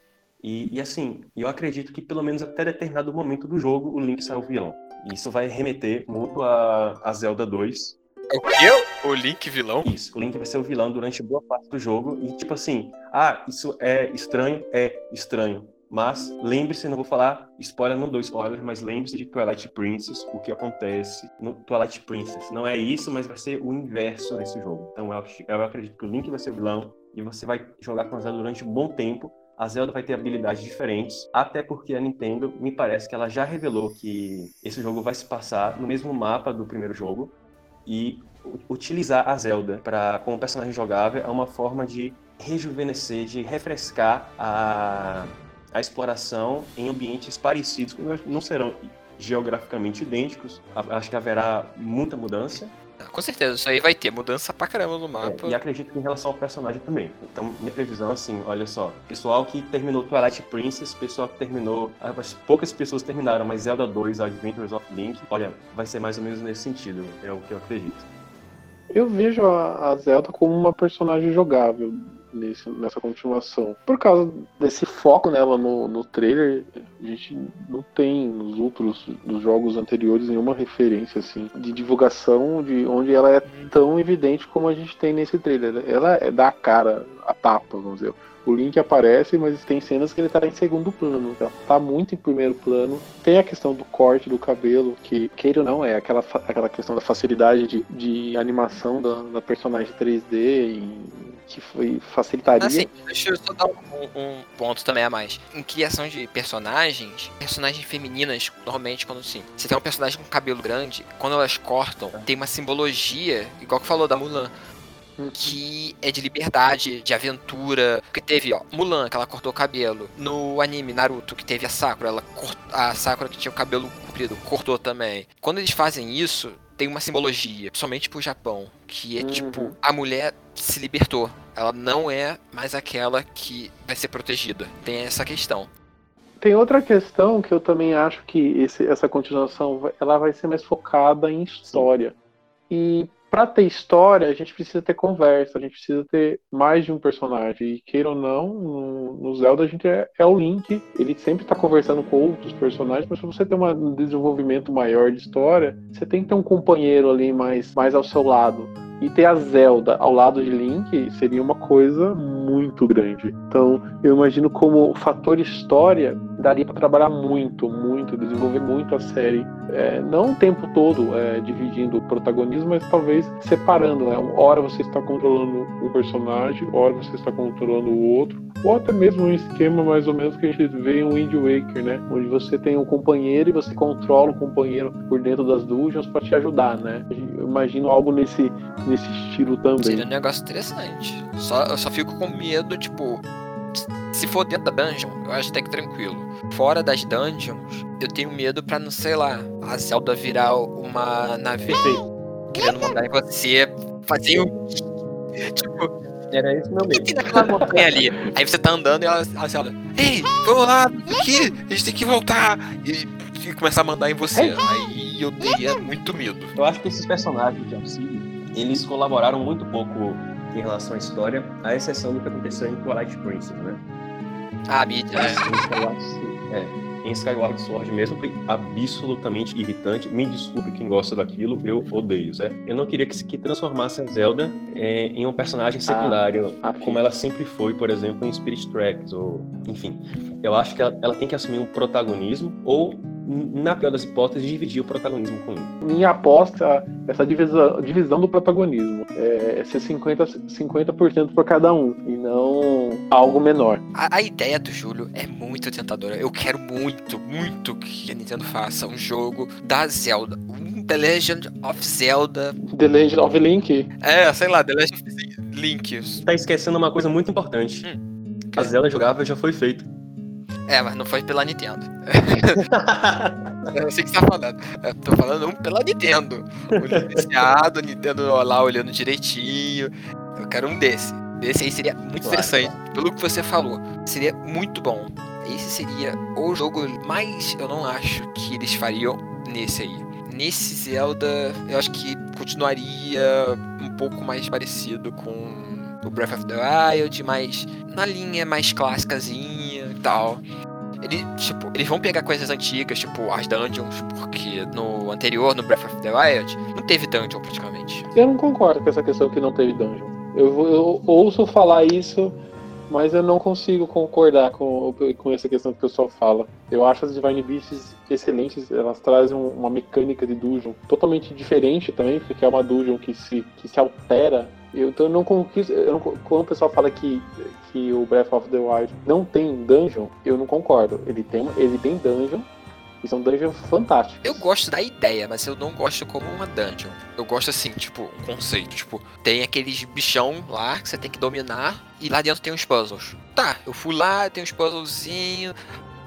E, e assim, eu acredito que pelo menos até determinado momento do jogo o Link sai o vilão. Isso vai remeter muito a, a Zelda 2, o? O Link vilão? Isso, o Link vai ser o vilão durante boa parte do jogo. E tipo assim, ah, isso é estranho? É estranho. Mas lembre-se, não vou falar spoiler, não dou spoiler, mas lembre-se de Twilight Princess, o que acontece no Twilight Princess. Não é isso, mas vai ser o inverso nesse jogo. Então eu, eu acredito que o Link vai ser o vilão e você vai jogar com a Zelda durante um bom tempo. A Zelda vai ter habilidades diferentes, até porque a Nintendo, me parece que ela já revelou que esse jogo vai se passar no mesmo mapa do primeiro jogo e utilizar a Zelda para como personagem jogável é uma forma de rejuvenescer, de refrescar a, a exploração em ambientes parecidos, que não serão geograficamente idênticos. Acho que haverá muita mudança, com certeza, isso aí vai ter mudança pra caramba no mapa. É, e acredito que em relação ao personagem também. Então, minha previsão, assim, olha só. Pessoal que terminou Twilight Princess, pessoal que terminou. As poucas pessoas terminaram, mas Zelda 2, Adventures of Link, olha, vai ser mais ou menos nesse sentido. É o que eu acredito. Eu vejo a Zelda como uma personagem jogável nesse, nessa continuação. Por causa desse foco nela no, no trailer, a gente não tem nos outros nos jogos anteriores nenhuma referência assim de divulgação de onde ela é tão evidente como a gente tem nesse trailer. Ela é da cara, a tapa, vamos dizer. O Link aparece, mas tem cenas que ele tá em segundo plano. Então, tá muito em primeiro plano. Tem a questão do corte do cabelo, que, queira ou não, é aquela, aquela questão da facilidade de, de animação da, da personagem 3D e que foi facilitaria. Assim, deixa eu só dar um, um, ponto também a mais. Em criação de personagens, personagens femininas, normalmente, quando sim, você tem um personagem com cabelo grande, quando elas cortam, tem uma simbologia, igual que falou da Mulan que é de liberdade, de aventura. Porque teve, ó, Mulan, que ela cortou o cabelo. No anime Naruto, que teve a Sakura, ela cort... a Sakura que tinha o cabelo comprido, cortou também. Quando eles fazem isso, tem uma simbologia, principalmente pro Japão, que é tipo, uhum. tipo, a mulher se libertou. Ela não é mais aquela que vai ser protegida. Tem essa questão. Tem outra questão que eu também acho que esse, essa continuação ela vai ser mais focada em história. E para ter história, a gente precisa ter conversa, a gente precisa ter mais de um personagem. E queira ou não, no, Zelda a gente é, é, o Link, ele sempre está conversando com outros personagens, mas para você ter um desenvolvimento maior de história, você tem que ter um companheiro ali mais, mais ao seu lado. E ter a Zelda ao lado de Link seria uma coisa muito grande. Então, eu imagino como o fator história daria para trabalhar muito, muito, desenvolver muito a série. É, não o tempo todo é, dividindo o protagonismo, mas talvez separando. Né? Hora você está controlando um personagem, hora você está controlando o outro. Ou até mesmo um esquema mais ou menos que a gente vê em Wind Waker, né? Onde você tem um companheiro e você controla o companheiro por dentro das dungeons para te ajudar, né? Eu imagino algo nesse, nesse estilo também. Seria um negócio interessante. Só, eu só fico com medo, tipo, se for dentro da dungeon, eu acho até que tranquilo. Fora das dungeons, eu tenho medo pra, não sei lá, a Zelda virar uma nave querendo mandar em você fazer um. *laughs* tipo, Era esse meu medo. Naquela montanha ali. Aí você tá andando e ela, ela fala, ei, vamos lá, aqui, a gente tem que voltar. E, e começar a mandar em você. Aí eu teria muito medo. Eu acho que esses personagens de auxílio, eles colaboraram muito pouco em relação à história, à exceção do que aconteceu em Twilight Princess, né? Ah, mídia, né? Em Skyward, é, em Skyward Sword mesmo foi absolutamente irritante. Me desculpe quem gosta daquilo, eu odeio, certo? Eu não queria que, se- que transformasse a Zelda é, em um personagem secundário, ah, como ela sempre foi, por exemplo, em Spirit Tracks, ou enfim. Eu acho que ela, ela tem que assumir um protagonismo, ou, na pior das hipóteses, dividir o protagonismo com ele. Minha aposta é essa divisão, divisão do protagonismo. É ser 50%, 50 por cada um, e não algo menor. A, a ideia do Júlio é muito tentadora. Eu quero muito, muito que a Nintendo faça um jogo da Zelda. Um The Legend of Zelda. The Legend of Link, É, sei lá, The Legend of Link. Tá esquecendo uma coisa muito importante. Hum. A Zelda jogável já foi feita. É, mas não foi pela Nintendo. *laughs* Eu sei o que você tá falando. Eu tô falando um pela Nintendo. Um licenciado, Nintendo lá olhando direitinho. Eu quero um desse. Desse aí seria muito Claro. interessante. Pelo que você falou, seria muito bom. Esse seria o jogo mais, eu não acho que eles fariam nesse aí. Nesse Zelda, eu acho que continuaria um pouco mais parecido com o Breath of the Wild, mas na linha mais clássicazinha e tal. Ele, tipo, eles vão pegar coisas antigas, tipo as dungeons, porque no anterior, no Breath of the Wild, não teve dungeon praticamente. eu não concordo com essa questão que não teve dungeon. Eu, eu ouço falar isso, mas eu não consigo concordar com, com essa questão que o pessoal fala. Eu acho as Divine Beasts excelentes, elas trazem um- uma mecânica de dungeon totalmente diferente também, porque é uma dungeon que se, que se altera. Eu, então, eu não não- quando o pessoal fala que, que o Breath of the Wild não tem dungeon, eu não concordo. Ele tem, ele tem dungeon, e são dungeons fantásticos. Eu gosto da ideia, mas eu não gosto como uma dungeon. Eu gosto assim, tipo, um conceito. Tipo, tem aqueles bichão lá que você tem que dominar e lá dentro tem uns puzzles. Tá, eu fui lá, tem uns puzzlezinhos.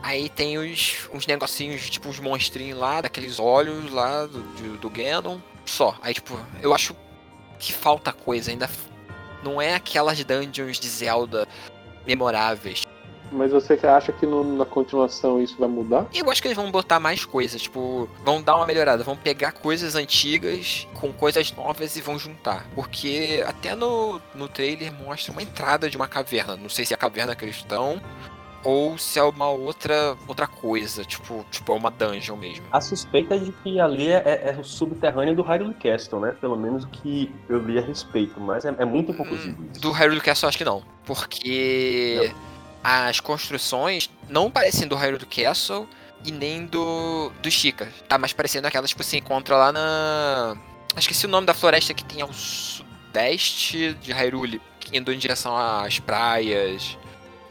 Aí tem os, uns negocinhos, tipo uns monstrinhos lá, daqueles olhos lá do, do, do Ganon. Só. Aí, tipo, eu acho que falta coisa ainda. Não é aquelas dungeons de Zelda memoráveis. Mas você acha que no- na continuação isso vai mudar? Eu acho que eles vão botar mais coisas, tipo, vão dar uma melhorada, vão pegar coisas antigas com coisas novas e vão juntar. Porque até no, no trailer mostra uma entrada de uma caverna. Não sei se é a caverna que eles estão ou se é uma outra outra coisa, tipo, tipo é uma dungeon mesmo. A suspeita é de que ali é, é o subterrâneo do Hyrule Castle, né? Pelo menos o que eu li a respeito, mas é, é muito impossível isso. Do Hyrule Castle acho que não, porque as construções não parecem do Hyrule Castle e nem do do Chica. Tá mais parecendo aquelas que você encontra lá na Acho que esse é o nome da floresta que tem ao sudeste de Hyrule, indo em direção às praias,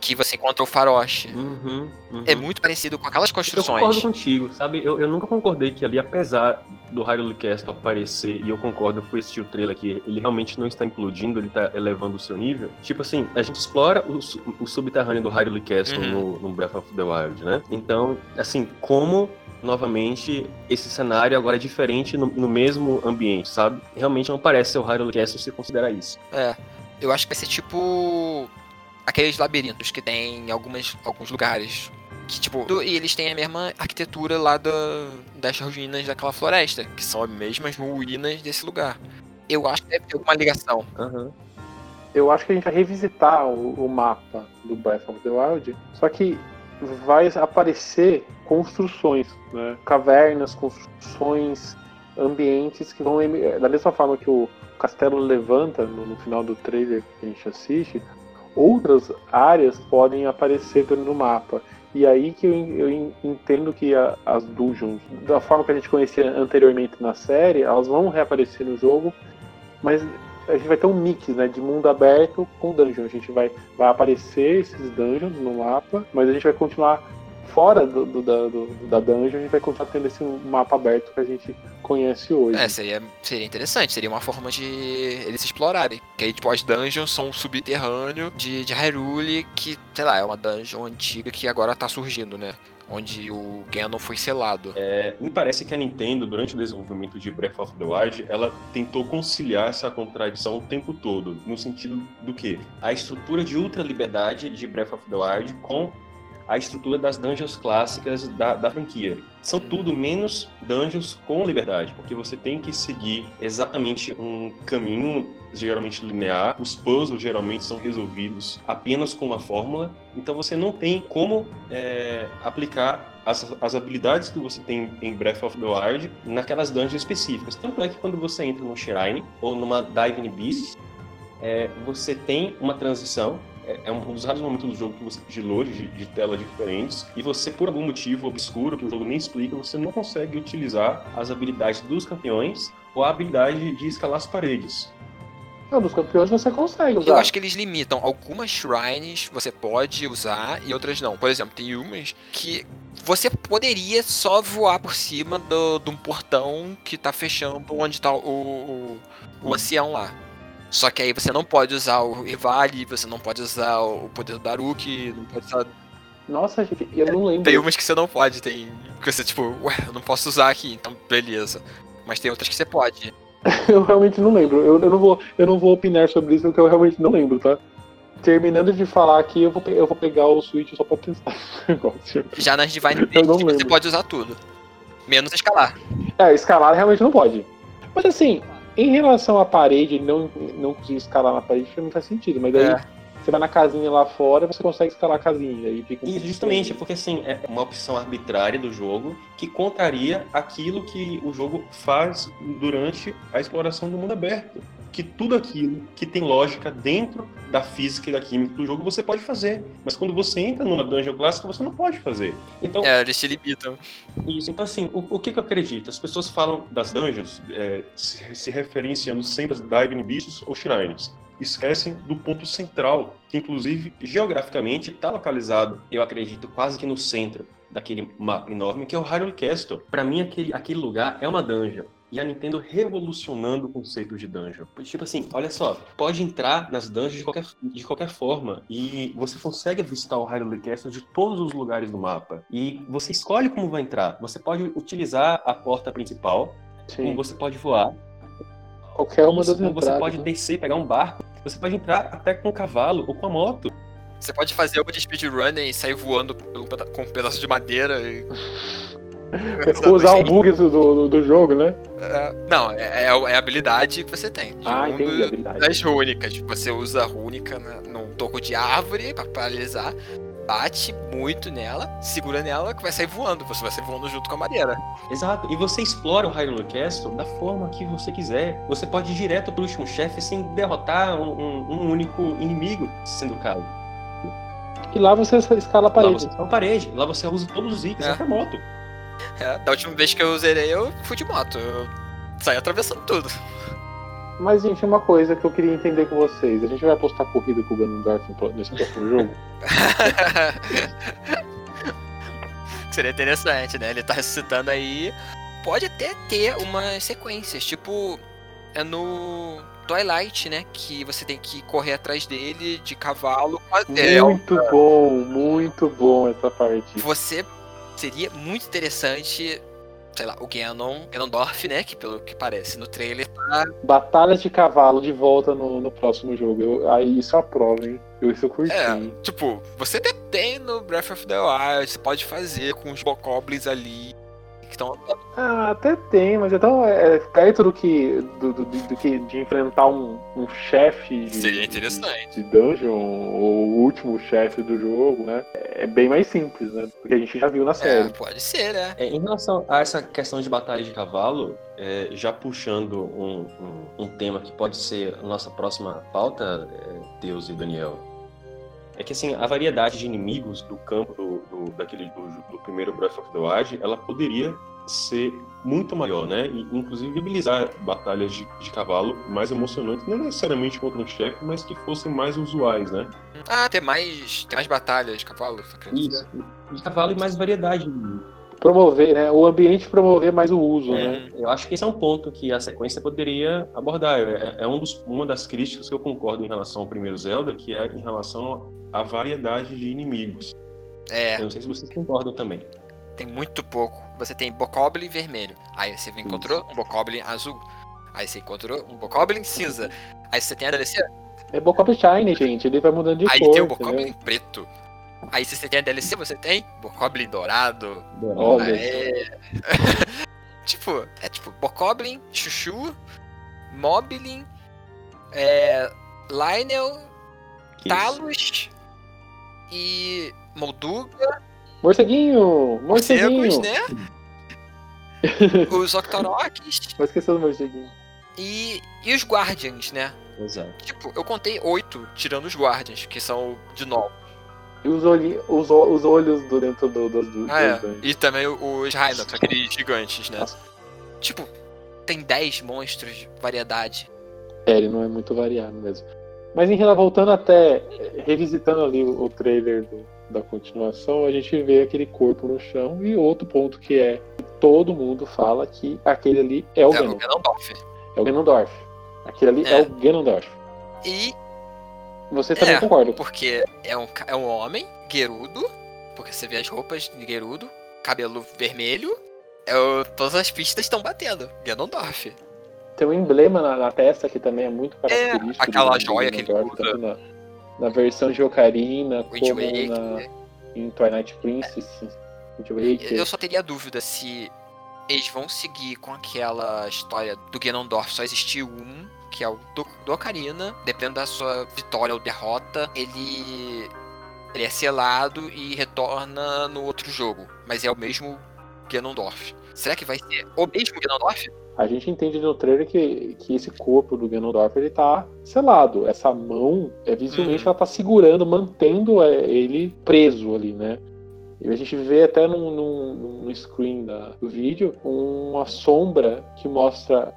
que você encontra o faroche. Uhum, uhum. É muito parecido com aquelas Eu concordo construções. contigo, sabe? Eu, eu nunca concordei que ali, apesar do Hyrule Castle aparecer, e eu concordo com esse o trailer aqui, ele realmente não está implodindo, ele está elevando o seu nível. Tipo assim, a gente explora o, o subterrâneo do Hyrule Castle Uhum. no, no Breath of the Wild, né? Então, assim, como novamente esse cenário agora é diferente no, no mesmo ambiente, sabe? Realmente não parece ser o Hyrule Castle se considerar isso. É. Eu acho que vai ser tipo aqueles labirintos que tem em algumas, alguns lugares. Que, tipo, e eles têm a mesma arquitetura lá da, das ruínas daquela floresta, que são as mesmas ruínas desse lugar. Eu acho que deve ter alguma ligação. Aham. Eu acho que a gente vai revisitar o, o mapa do Breath of the Wild, só que vai aparecer construções, né? cavernas, construções, ambientes que vão da mesma forma que o castelo levanta no, no final do trailer que a gente assiste, outras áreas podem aparecer no mapa. E aí que eu, eu en- entendo que a- as dungeons, da forma que a gente conhecia anteriormente na série, elas vão reaparecer no jogo, mas a gente vai ter um mix né, de mundo aberto com dungeon. A gente vai, vai aparecer esses dungeons no mapa, mas a gente vai continuar fora do, do, da, do, da dungeon, a gente vai continuar tendo esse mapa aberto que a gente conhece hoje. É, seria, seria interessante, seria uma forma de eles explorarem. Que aí, tipo, as dungeons são um subterrâneo de, de Hyrule, que, sei lá, é uma dungeon antiga que agora tá surgindo, né? Onde o Ganon foi selado. É, me parece que a Nintendo, durante o desenvolvimento de Breath of the Wild, ela tentou conciliar essa contradição o tempo todo, no sentido do que? A estrutura de ultra liberdade de Breath of the Wild com a estrutura das dungeons clássicas da, da franquia. São tudo menos dungeons com liberdade, porque você tem que seguir exatamente um caminho geralmente linear, os puzzles geralmente são resolvidos apenas com uma fórmula, então você não tem como é, aplicar as, as, habilidades que você tem em Breath of the Wild naquelas dungeons específicas. Tanto é que quando você entra num Shrine ou numa Diving Beast, é, você tem uma transição é, é um dos raros momentos do jogo que você de load de, de tela diferentes e você, por algum motivo obscuro que o jogo nem explica, você não consegue utilizar as habilidades dos campeões ou a habilidade de escalar as paredes. Não, dos campeões você consegue usar. Eu acho que eles limitam. Algumas shrines você pode usar e outras não. Por exemplo, tem umas que você poderia só voar por cima do, de um portão que tá fechando onde tá o, o, o ancião lá. Só que aí você não pode usar o Rivali, você não pode usar o poder do Daruki, não pode usar. Nossa, eu não lembro. Tem umas que você não pode, tem. Que você, tipo, ué, eu não posso usar aqui, então beleza. Mas tem outras que você pode. *laughs* eu realmente não lembro. Eu, eu, não vou, eu não vou opinar sobre isso porque eu realmente não lembro, tá? Terminando de falar aqui, eu vou, eu vou pegar o Switch só pra testar *laughs* esse negócio. Já nas Divine Beast você pode usar tudo. Menos escalar. É, escalar realmente não pode. Mas assim, em relação à parede, não, não conseguir escalar na parede, mim faz sentido, mas daí é. você vai na casinha lá fora você consegue escalar a casinha. Aí fica um e justamente, porque assim, é uma opção arbitrária do jogo que contraria aquilo que o jogo faz durante a exploração do mundo aberto que tudo aquilo que tem lógica dentro da física e da química do jogo você pode fazer. Mas quando você entra numa dungeon clássica, você não pode fazer. Então, é, eles te limitam. Isso. Então, assim, o, o que, que eu acredito? As pessoas falam das dungeons é, se, se, referenciando sempre às Diving Beasts ou Shrines. Esquecem do ponto central, que inclusive geograficamente está localizado, eu acredito, quase que no centro daquele mapa enorme, que é o Hyrule Castle. Para mim, aquele, aquele lugar é uma dungeon e a Nintendo revolucionando o conceito de dungeon. Tipo assim, olha só, pode entrar nas dungeons de qualquer, de qualquer forma e você consegue visitar o Hyrule Castle de todos os lugares do mapa. E você escolhe como vai entrar. Você pode utilizar a porta principal, Sim. como você pode voar. Qualquer uma das entradas. Você pode né? descer, pegar um barco. Você pode entrar até com um cavalo ou com a moto. Você pode fazer uma de speedrun e sair voando com um pedaço de madeira e... Usar o bug do, do, do, jogo, né? É, não, é, é, é, a habilidade que você tem. Ah, um entendi, habilidade. Das rúnicas. Você usa a rúnica num toco de árvore pra paralisar, bate muito nela, segura nela, que vai sair voando. Você vai sair voando junto com a madeira. Exato. E você explora o Hyrule Castle da forma que você quiser. Você pode ir direto pro último chefe sem derrotar um, um, um único inimigo, sendo o caso. E lá você escala a parede. Lá você escala a parede. Lá você usa todos os itens, é. até moto. É, da última vez que eu zerei, eu fui de moto. Eu saí atravessando tudo. Mas, gente, uma coisa que eu queria entender com vocês. A gente vai apostar corrida com o Ganondorf nesse próximo jogo? *laughs* Seria interessante, né? Ele tá ressuscitando aí. Pode até ter umas sequências, tipo... É no Twilight, né? Que você tem que correr atrás dele de cavalo. Muito bom, muito bom essa parte. Você seria muito interessante sei lá, o Ganon, Ganondorf, né? Que pelo que parece no trailer tá. Batalhas de cavalo de volta no, no próximo jogo. Eu, aí isso aprova, hein? Eu, isso eu curti. É, tipo, você tem no Breath of the Wild, você pode fazer com os Bokoblins ali que estão. Ah, até tem, mas é tão é, perto do que, do, do, do, que de enfrentar um, um chefe Seria interessante. De, de dungeon, ou o último chefe do jogo, né? É bem mais simples, né? Porque a gente já viu na é, série. É, pode ser, né? É, em relação a essa questão de batalha de cavalo, é, já puxando um, um, um, tema que pode ser a nossa próxima pauta, é, Deus e Daniel. É que assim, a variedade de inimigos do campo do, do daquele, do, do, primeiro Breath of the Wild, ela poderia ser muito maior, né? E, inclusive viabilizar batalhas de, de cavalo mais emocionantes, não necessariamente contra um chefe, mas que fossem mais usuais, né? Ah, ter mais, ter mais batalhas de cavalo. Isso, de cavalo e mais variedade promover, né? O ambiente promover mais o uso, é, né? Eu acho que esse é um ponto que a sequência poderia abordar. É, é um dos, uma das críticas que eu concordo em relação ao primeiro Zelda, que é em relação à variedade de inimigos. É. Eu não sei se vocês concordam também. Tem muito pouco. Você tem Bokoblin vermelho. Aí você encontrou Isso. um Bokoblin azul. Aí você encontrou um Bokoblin cinza. Aí você tem a DLC. É Bokoblin Shine, gente. Ele vai mudando de Aí cor. Aí tem o Bokoblin preto. Aí se você tem a DLC, você tem Bokoblin dourado. Olha. É... *laughs* tipo, é tipo Bokoblin, Chuchu, Moblin, é... Lionel, Talos e Molduga. Morceguinho! Morceguinho! Morcegos, né? *laughs* os Octoroks. Não esqueceu do morceguinho. E, e os Guardians, né? Exato. Tipo, eu contei oito, tirando os Guardians, que são de novo. E os, olhi, os, os olhos do dentro do, do, do ah, é. E também os Rhinox, aqueles gigantes, né? Nossa. Tipo, tem 10 monstros de variedade. É, ele não é muito variado mesmo. Mas em relação, voltando até, revisitando ali o, o trailer do, da continuação, a gente vê aquele corpo no chão e outro ponto que é todo mundo fala que aquele ali é o, é o Ganondorf. É o Ganondorf. Aquele ali é, é o Ganondorf. E você também é, concorda. Porque é um, é um homem, Gerudo, porque você vê as roupas de Gerudo, cabelo vermelho, é o, todas as pistas estão batendo. Ganondorf. Tem um emblema na, na, testa que também é muito é, característico. É, aquela joia que ele usa. Na, na, versão de Ocarina, Wind como Waker. na, em Twilight Princess. É. Eu só teria dúvida se eles vão seguir com aquela história do Ganondorf só existir um que é o do, do Ocarina, dependendo da sua vitória ou derrota, ele, ele é selado e retorna no outro jogo. Mas é o mesmo Ganondorf. Será que vai ser o mesmo Ganondorf? A gente entende no trailer que, que esse corpo do Ganondorf ele tá selado. Essa mão, é, visualmente, uhum. ela tá segurando, mantendo é, ele preso ali, né? E a gente vê até no, no, no screen da, do vídeo uma sombra que mostra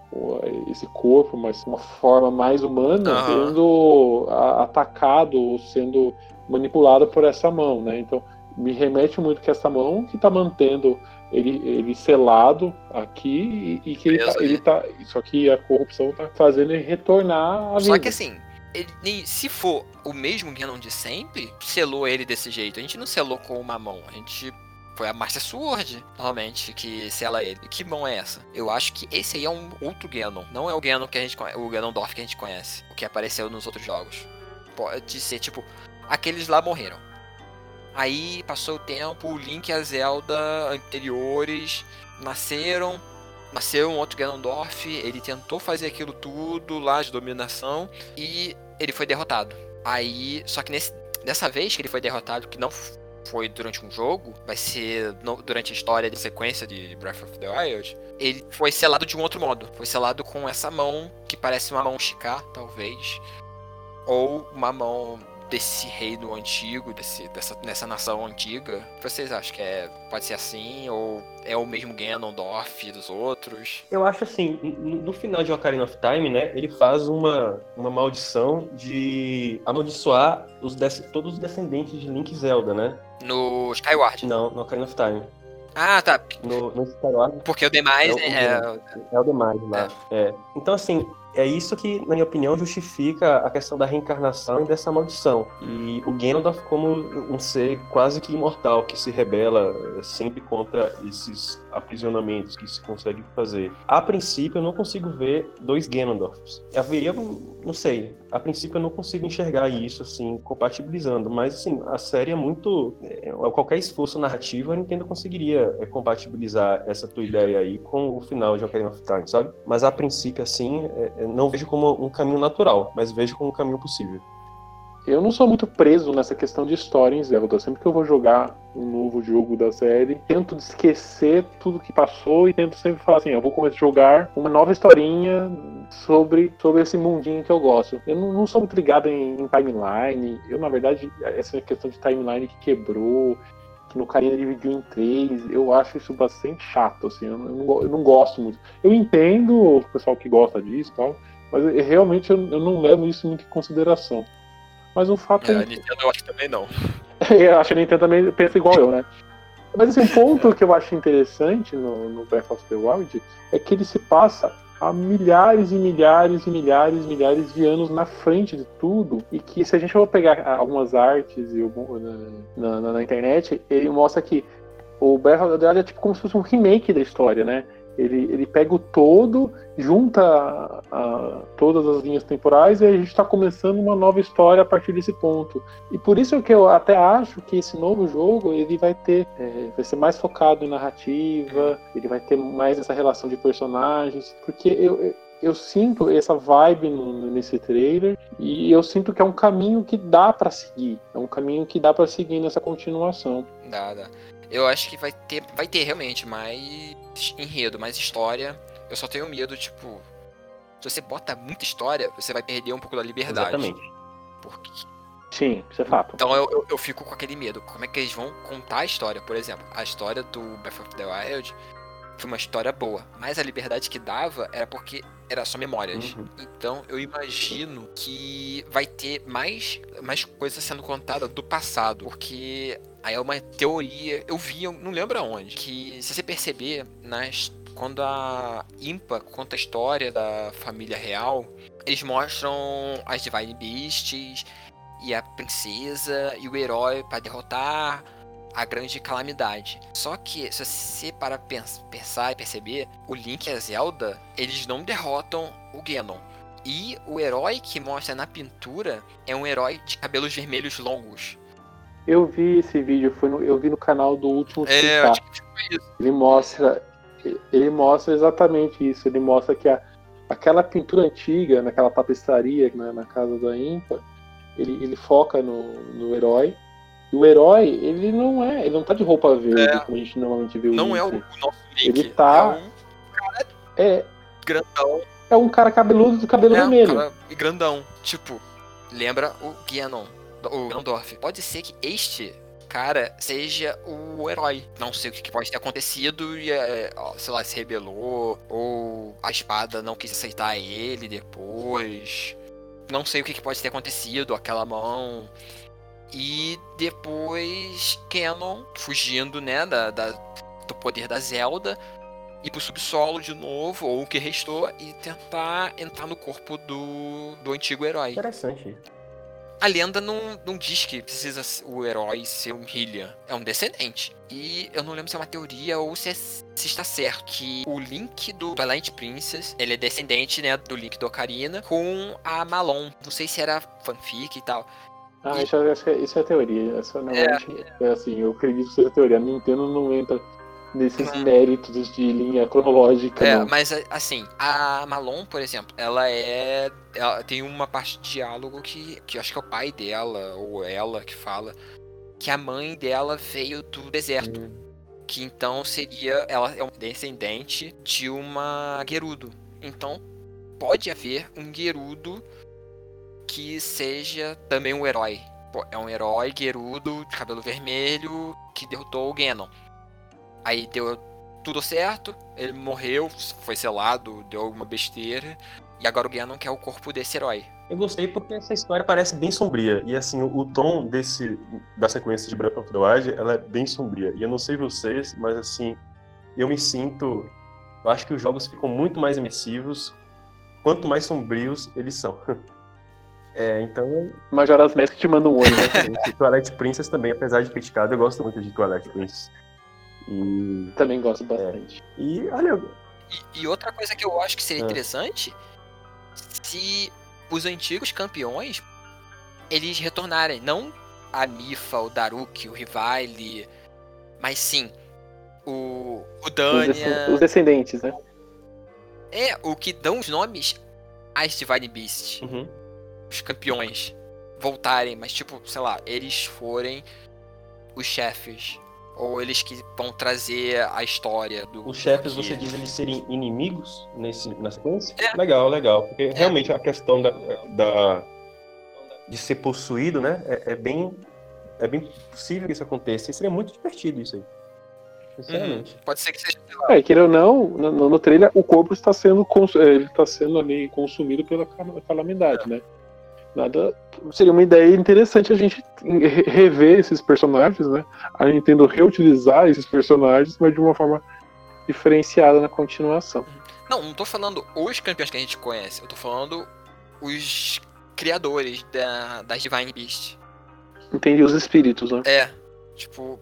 esse corpo, mas uma forma mais humana, uhum. sendo atacado ou sendo manipulado por essa mão, né? Então me remete muito que essa mão que está mantendo ele, ele selado aqui e, e que ele tá, ele tá, Só que a corrupção está fazendo ele retornar à vida. Só que assim, ele, se for o mesmo Ganon de sempre, selou ele desse jeito. A gente não selou com uma mão, a gente foi a Master Sword, normalmente, que sela ele. Que mão é essa? Eu acho que esse aí é um outro Ganon. Não é o Ganon que a gente conhece, o Ganondorf que a gente conhece. O que apareceu nos outros jogos. Pode ser, tipo, aqueles lá morreram. Aí passou o tempo, o Link e a Zelda anteriores nasceram, nasceu um outro Ganondorf, ele tentou fazer aquilo tudo lá de dominação e ele foi derrotado. Aí, só que nesse, dessa vez que ele foi derrotado, que não foi durante um jogo, vai ser no, durante a história de sequência de Breath of the Wild, ele foi selado de um outro modo. Foi selado com essa mão que parece uma mão Shikar, talvez, ou uma mão desse reino antigo, desse, dessa, nessa nação antiga? Vocês acham que é, pode ser assim? Ou é o mesmo Ganondorf dos outros? Eu acho assim, no final de Ocarina of Time, né, ele faz uma, uma maldição de amaldiçoar os todos os descendentes de Link e Zelda, né? No Skyward? Não, no Ocarina of Time. Ah, tá. No, no Skyward. Porque o demais é. O, é, é o demais lá. É. é. Então, assim, é isso que, na minha opinião, justifica a questão da reencarnação e dessa maldição. E o Ganondorf como um ser quase que imortal, que se rebela sempre contra esses aprisionamentos que se consegue fazer. A princípio, eu não consigo ver dois Ganondorfs. Haveria, não sei, a princípio eu não consigo enxergar isso, assim, compatibilizando, mas, assim, a série é muito... É, qualquer esforço narrativo, a Nintendo conseguiria é, compatibilizar essa tua ideia aí com o final de Ocarina of Time, sabe? Mas, a princípio, assim, é, não vejo como um caminho natural, mas vejo como um caminho possível. Eu não sou muito preso nessa questão de história em Zelda. Sempre que eu vou jogar um novo jogo da série, tento esquecer tudo que passou e tento sempre falar assim, eu vou começar a jogar uma nova historinha sobre, sobre esse mundinho que eu gosto. Eu não, não sou muito ligado em, em, timeline, eu na verdade, essa questão de timeline que quebrou, que no carinha dividiu em três, eu acho isso bastante chato, assim, eu não, eu não gosto muito. Eu entendo o pessoal que gosta disso e tal, mas eu, realmente eu, eu não levo isso muito em consideração. Mas o fato é. A Nintendo eu acho que também não. *laughs* eu acho que a Nintendo também pensa igual eu, né? Mas assim, um ponto que eu acho interessante no, no Breath of the Wild é que ele se passa há milhares e milhares e milhares e milhares de anos na frente de tudo e que se a gente for pegar algumas artes e na, na, na internet, ele mostra que o Breath of the Wild é tipo como se fosse um remake da história, né? Ele, ele pega o todo, junta a, a, todas as linhas temporais e a gente está começando uma nova história a partir desse ponto. E por isso que eu até acho que esse novo jogo ele vai ter, é, vai ser mais focado em narrativa, ele vai ter mais essa relação de personagens, porque eu, eu sinto essa vibe no, nesse trailer e eu sinto que é um caminho que dá para seguir, é um caminho que dá para seguir nessa continuação. Dá, dá. Eu acho que vai ter, vai ter realmente mais enredo, mais história. Eu só tenho medo, tipo, se você bota muita história, você vai perder um pouco da liberdade. Exatamente. Porque... Sim, isso é fato. Então eu, eu, eu, fico com aquele medo. Como é que eles vão contar a história? Por exemplo, a história do Breath of the Wild foi uma história boa, mas a liberdade que dava era porque era só memórias. Uhum. Então eu imagino que vai ter mais, mais coisas sendo contadas do passado, porque aí é uma teoria, eu vi, eu não lembro aonde, que se você perceber nas quando a Impa conta a história da família real, eles mostram as Divine Beasts e a princesa e o herói para derrotar a grande calamidade. Só que, se você para pensar e perceber, o Link e a Zelda, eles não derrotam o Ganon. E o herói que mostra na pintura é um herói de cabelos vermelhos longos. Eu vi esse vídeo, foi no, eu vi no canal do último é, Ele mostra ele mostra exatamente isso. Ele mostra que a, aquela pintura antiga, naquela tapeçaria né, na casa da Impa, ele, ele foca no, no herói. E o herói, ele não é, ele não tá de roupa verde, é, como a gente normalmente vê o Não é o, o nosso Link. Ele tá. É um cara é, grandão. É um cara cabeludo de cabelo é, vermelho. Um cara grandão. Tipo, lembra o Ganon, o Ganondorf. Pode ser que este cara seja o herói. Não sei o que pode ter acontecido e, é, sei lá, se rebelou, ou a espada não quis aceitar ele depois. Não sei o que pode ter acontecido, aquela mão. E depois Canon fugindo, né, da, da, do poder da Zelda, ir pro subsolo de novo, ou o que restou, e tentar entrar no corpo do, do antigo herói. Interessante a lenda não, não diz que precisa o herói ser um Hylian. É um descendente. E eu não lembro se é uma teoria ou se, é, se está certo que o Link do Twilight Princess, ele é descendente, né, do Link do Ocarina com a Malon. Não sei se era fanfic e tal. Ah, e... isso, é, isso é teoria. Essa, é, é, assim, eu acredito que seja teoria. A Nintendo não entra nesses hum. méritos de linha cronológica. É, não. mas assim, a Malon, por exemplo, ela é. Ela tem uma parte de diálogo que, que eu acho que é o pai dela, ou ela que fala, que a mãe dela veio do deserto. Hum. Que então seria. Ela é um descendente de uma Gerudo. Então, pode haver um Gerudo que seja também um herói. É um herói Gerudo de cabelo vermelho que derrotou o Ganon. Aí deu tudo certo, ele morreu, foi selado, deu alguma besteira. E agora o Ganon quer o corpo desse herói. Eu gostei porque essa história parece bem sombria. E assim, o, o tom desse da sequência de Breath of the Wild, ela é bem sombria. E eu não sei vocês, mas assim, eu me sinto. Eu acho que os jogos ficam muito mais imersivos quanto mais sombrios eles são. *laughs* É, então. Majora's Mask te manda um olho, né? *laughs* Twilight Princess também, apesar de criticado, eu gosto muito de Twilight Princess. E... Também gosto bastante. É. E olha. E, e, outra coisa que eu acho que seria é. interessante se os antigos campeões eles retornarem. Não a Mifa, o Daruk, o Rivale, mas sim o, o Dania. Os descendentes, né? É, o que dão os nomes às Divine Beasts. Uhum. Os campeões voltarem, mas tipo, sei lá, eles forem os chefes Ou eles que vão trazer a história do. Os chefes, que- você diz eles serem inimigos nesse, na sequência? É. Legal, legal. Porque realmente a questão da, da- de ser possuído, né? É, é bem. É bem possível que isso aconteça. E seria muito divertido isso aí. Sinceramente. Pode ser que seja. É, queira ou não, no, no trailer o corpo está sendo é, ele está sendo ali consumido pela cal- calamidade, né? Nada seria uma ideia interessante a gente re- rever esses personagens, né? A Nintendo reutilizar esses personagens, mas de uma forma diferenciada na continuação. Não, não tô falando os campeões que a gente conhece, eu tô falando os criadores da, das Divine Beast. Entendi os espíritos, né? É, tipo,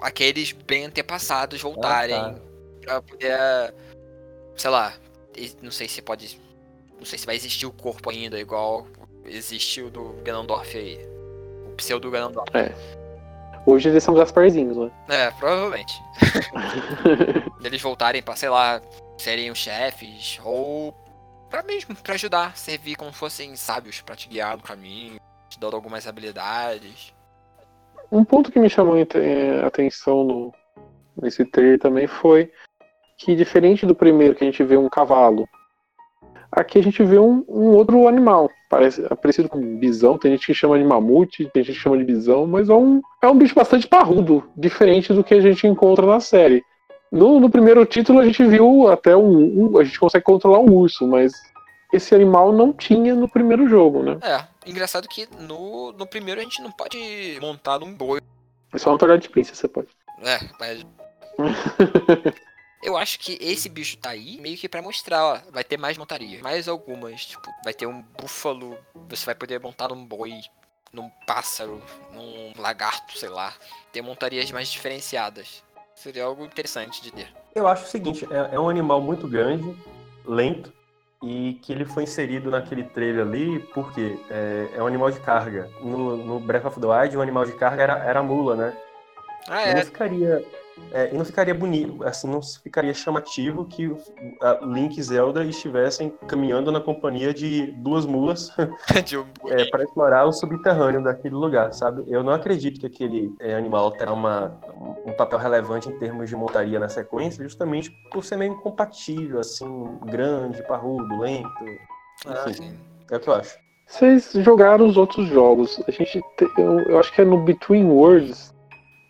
aqueles bem antepassados voltarem Ah, tá. pra poder, sei lá, não sei se pode, não sei se vai existir o corpo ainda, igual existe o do Ganondorf aí, o pseudo Ganondorf. Hoje eles são Gasparzinhos, né? É, provavelmente. *laughs* Eles voltarem pra, sei lá, serem os chefes, ou pra mesmo, pra ajudar, servir como fossem sábios pra te guiar no caminho, te dando algumas habilidades. Um ponto que me chamou a eh, atenção no, nesse trailer também foi que, diferente do primeiro, que a gente vê um cavalo, aqui a gente vê um, um outro animal. Parece, é parecido com um bisão, tem gente que chama de mamute, tem gente que chama de bisão, mas é um, é um bicho bastante parrudo, diferente do que a gente encontra na série. No, no primeiro título a gente viu até um, um- A gente consegue controlar um urso, mas esse animal não tinha no primeiro jogo, né? É, engraçado que no, no primeiro a gente não pode montar num boi. É só no Twilight Princess você pode. É, mas. *laughs* Eu acho que esse bicho tá aí meio que pra mostrar, ó. Vai ter mais montaria. Mais algumas. Tipo, vai ter um búfalo. Você vai poder montar num boi, num pássaro, num lagarto, sei lá. Ter montarias mais diferenciadas. Seria algo interessante de ter. Eu acho o seguinte, é, é um animal muito grande, lento, e que ele foi inserido naquele trailer ali porque é, é um animal de carga. No, no Breath of the Wild, o animal de carga era, era a mula, né? Ah, E não é. ficaria. É, e não ficaria bonito, assim, não ficaria chamativo que Link e Zelda estivessem caminhando na companhia de duas mulas *laughs* de um *laughs* é, para explorar o subterrâneo daquele lugar, sabe? Eu não acredito que aquele é, animal terá uma, um papel relevante em termos de montaria na sequência, justamente por ser meio incompatível, assim, grande, parrudo, lento. Ah, Enfim, sim. é o que eu acho. Vocês jogaram os outros jogos. A gente te- eu, eu acho que é no Between Worlds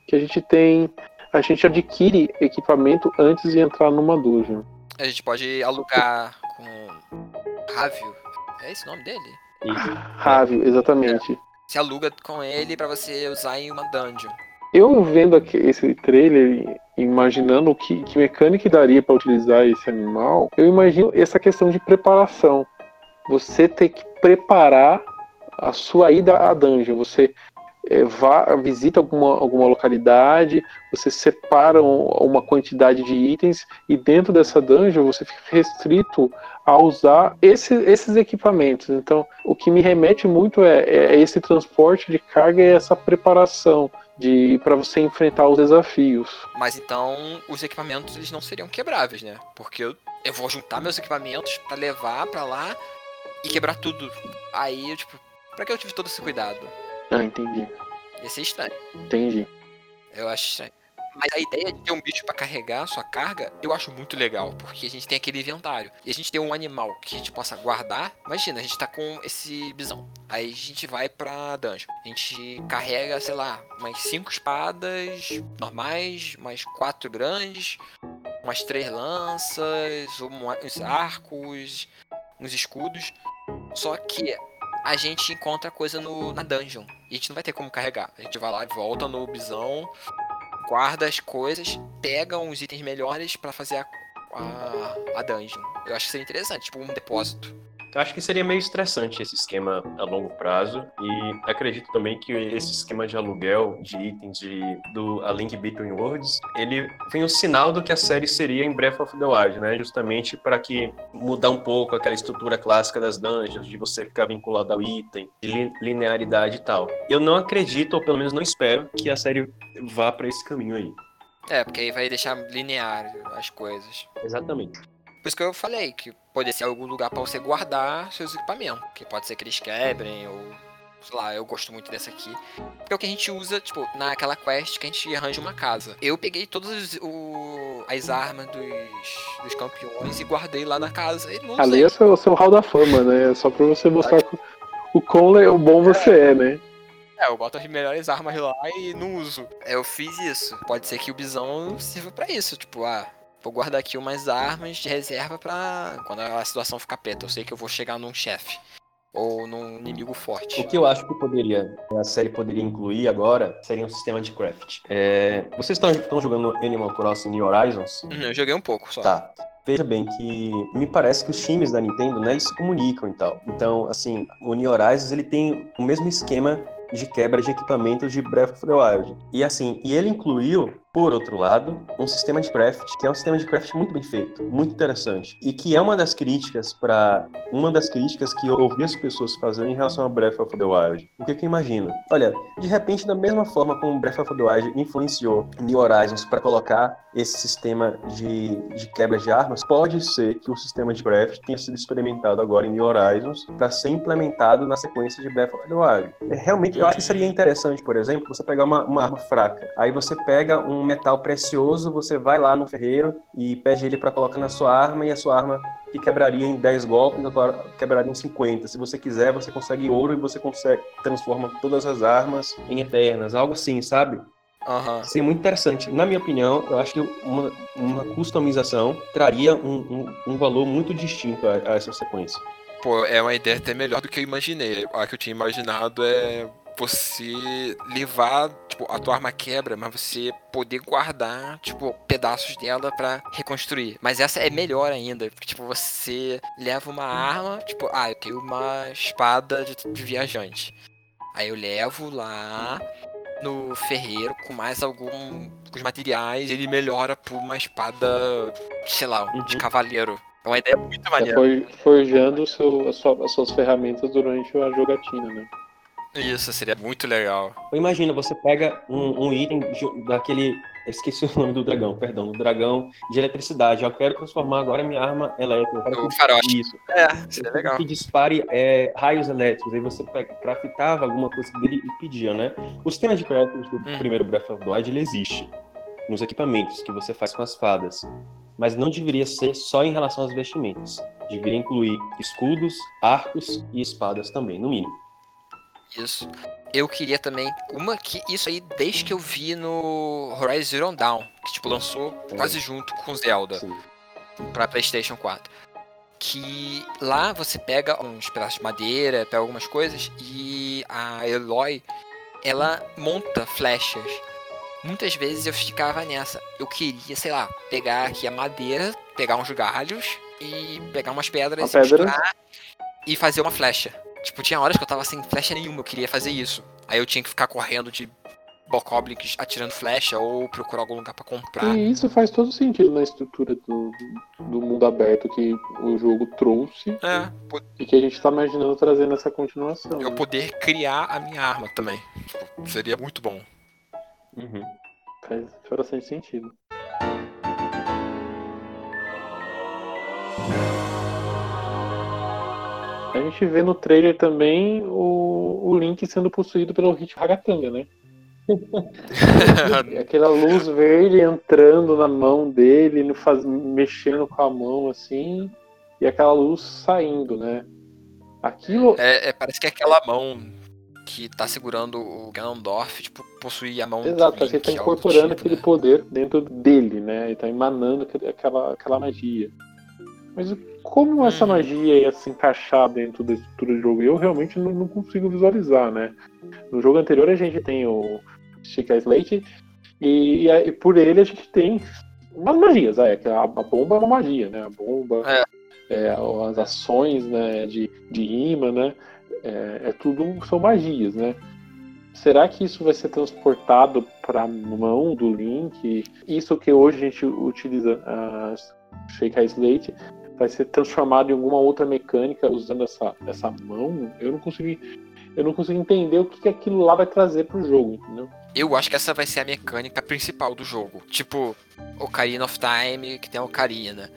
que a gente tem. A gente adquire equipamento antes de entrar numa dungeon. A gente pode alugar com. Rávio. É esse o nome dele? Rávio, exatamente. Você aluga com ele pra você usar em uma dungeon. Eu vendo aqui esse trailer e imaginando que, que mecânica daria para utilizar esse animal, eu imagino essa questão de preparação. Você ter que preparar a sua ida à dungeon. Você eh, vá, visita alguma, alguma localidade, você separa um- uma quantidade de itens e dentro dessa dungeon você fica restrito a usar esse- esses equipamentos. Então, o que me remete muito é, é esse transporte de carga e essa preparação de para você enfrentar os desafios. Mas então os equipamentos eles não seriam quebráveis, né? Porque eu, eu vou juntar meus equipamentos pra levar pra lá e quebrar tudo. Aí eu, tipo, pra que eu tive todo esse cuidado? Ah, entendi. Ia ser estranho. Entendi. Eu acho estranho. Mas a ideia de ter um bicho pra carregar a sua carga, eu acho muito legal, porque a gente tem aquele inventário. E a gente tem um animal que a gente possa guardar. Imagina, a gente tá com esse bisão. Aí a gente vai pra dungeon. A gente carrega, sei lá, umas cinco espadas normais, mais quatro grandes, umas três lanças, uns arcos, uns escudos. Só que a gente encontra coisa no, na dungeon. E a gente não vai ter como carregar. A gente vai lá e volta no bisão, guarda as coisas, pega uns itens melhores pra fazer a, a, a dungeon. Eu acho que seria interessante, tipo um depósito. Eu acho que seria meio estressante esse esquema a longo prazo e acredito também que esse esquema de aluguel de itens de, do A Link Between Worlds, ele foi um sinal do que a série seria em Breath of the Wild, né? Justamente para que mudar um pouco aquela estrutura clássica das dungeons, de você ficar vinculado ao item, de li- linearidade e tal. Eu não acredito, ou pelo menos não espero, que a série vá para esse caminho aí. É, porque aí vai deixar linear as coisas. Exatamente. Por isso que eu falei que pode ser algum lugar pra você guardar seus equipamentos. Que pode ser que eles quebrem ou sei lá, eu gosto muito dessa aqui. Porque é o que a gente usa, tipo, naquela quest que a gente arranja uma casa. Eu peguei todas as, o, as armas dos, dos campeões e guardei lá na casa. E não Ali é o seu, hall da fama, né? Só pra você mostrar o- o quão o bom você é, né? É, eu boto as melhores armas lá e não uso. Eu fiz isso. Pode ser que o bisão sirva pra isso. Tipo, ah, vou guardar aqui umas armas de reserva pra quando a situação ficar perto. Eu sei que eu vou chegar num chefe. Ou num inimigo forte. O que eu acho que poderia, a série poderia incluir agora seria um sistema de craft. É, vocês estão, estão jogando Animal Crossing New Horizons? Hum, Eu joguei um pouco só. Tá. Veja bem que me parece que os times da Nintendo, né, eles se comunicam e tal. Então, assim, o New Horizons, ele tem o mesmo esquema de quebra de equipamentos de Breath of the Wild. E assim, e ele incluiu, por outro lado, um sistema de craft, que é um sistema de craft muito bem feito, muito interessante. E que é uma das críticas para uma das críticas que eu ouvi as pessoas fazendo em relação a Breath of the Wild. O que que eu imagino? Olha, de repente, da mesma forma como Breath of the Wild influenciou New Horizons para colocar esse sistema de, de quebra de armas, pode ser que o sistema de craft tenha sido experimentado agora em New Horizons para ser implementado na sequência de Breath of the Wild. É, realmente, eu acho que seria interessante, por exemplo, você pegar uma, uma arma fraca, aí você pega um metal precioso, você vai lá no ferreiro e pede ele para colocar na sua arma e a sua arma que quebraria em 10 golpes, agora quebraria em 50. Se você quiser, você consegue ouro e você consegue transforma todas as armas em eternas, algo assim, sabe? Aham. Seria muito interessante. Na minha opinião, eu acho que uma, uma customização traria um, um, um valor muito distinto a, a essa sequência. Pô, é uma ideia até melhor do que eu imaginei. A que eu tinha imaginado é você levar, tipo, a tua arma quebra, mas você poder guardar, tipo, pedaços dela pra reconstruir. Mas essa é melhor ainda, porque, tipo, você leva uma arma, tipo, ah, eu tenho uma espada de, de viajante. Aí eu levo lá no ferreiro com mais algum com os materiais, ele melhora por uma espada, sei lá, de Uhum. cavaleiro. É uma ideia muito Tá maneira. for- forjando seu, a sua- as suas ferramentas durante a jogatina, né? Isso, seria muito legal. Imagina, você pega um, um item daquele. eu Esqueci *laughs* o nome do dragão, perdão, do dragão de eletricidade. Eu quero transformar agora minha arma elétrica. O faroeste. Isso. É, seria legal. Que dispare é, raios elétricos. Aí você pega- craftava alguma coisa dele e pedia, né? O sistema de craft do Hum. primeiro Breath of the Wild ele existe nos equipamentos que você faz com as fadas. Mas não deveria ser só em relação às vestimentas. Deveria incluir escudos, arcos e espadas também, no mínimo. Isso. Eu queria também uma que isso aí desde que eu vi no Horizon Zero Dawn, que tipo lançou quase junto com Zelda Sim. pra PlayStation 4. Que lá você pega uns pedaços de madeira, pega algumas coisas e a Eloy ela monta flechas. Muitas vezes eu ficava nessa. Eu queria, sei lá, pegar aqui a madeira, pegar uns galhos e pegar umas pedras Uma pedra. e fazer uma flecha. Tipo, tinha horas que eu tava sem flecha nenhuma, eu queria fazer isso. Aí eu tinha que ficar correndo de Bokoblins atirando flecha ou procurar algum lugar pra comprar. E isso faz todo sentido na estrutura do, do mundo aberto que o jogo trouxe É, e que a gente tá imaginando trazer nessa continuação. eu né? poder criar a minha arma também. Tipo, seria muito bom. Uhum. Faz, faz bastante sentido. A gente vê no trailer também o, o Link sendo possuído pelo Hit Ragatanga, né? *laughs* Aquela luz verde entrando na mão dele, faz- mexendo com a mão assim, e aquela luz saindo, né? Aquilo É, é, parece que é aquela mão que tá segurando o Ganondorf, tipo, possui a mão do Exato, parece que ele tá Link, do incorporando tipo, aquele né? poder dentro dele, né? Ele tá emanando aquela, aquela magia. Mas como essa Uhum. magia ia se encaixar dentro da estrutura do jogo? Eu realmente não, não consigo visualizar, né? No jogo anterior a gente tem o Chica Slate e, e, e por ele a gente tem umas magias. É, que a, a bomba é uma magia, né? A bomba, é, as ações né, de, de imã, né? É, é tudo são magias, né? Será que isso vai ser transportado para a mão do Link? Isso que hoje a gente utiliza a Shake Slate vai ser transformado em alguma outra mecânica usando essa, essa mão? Eu não consegui eu não consigo entender o que, que aquilo lá vai trazer pro jogo, entendeu? Eu acho que essa vai ser a mecânica principal do jogo. Tipo, Ocarina of Time, que tem a Ocarina.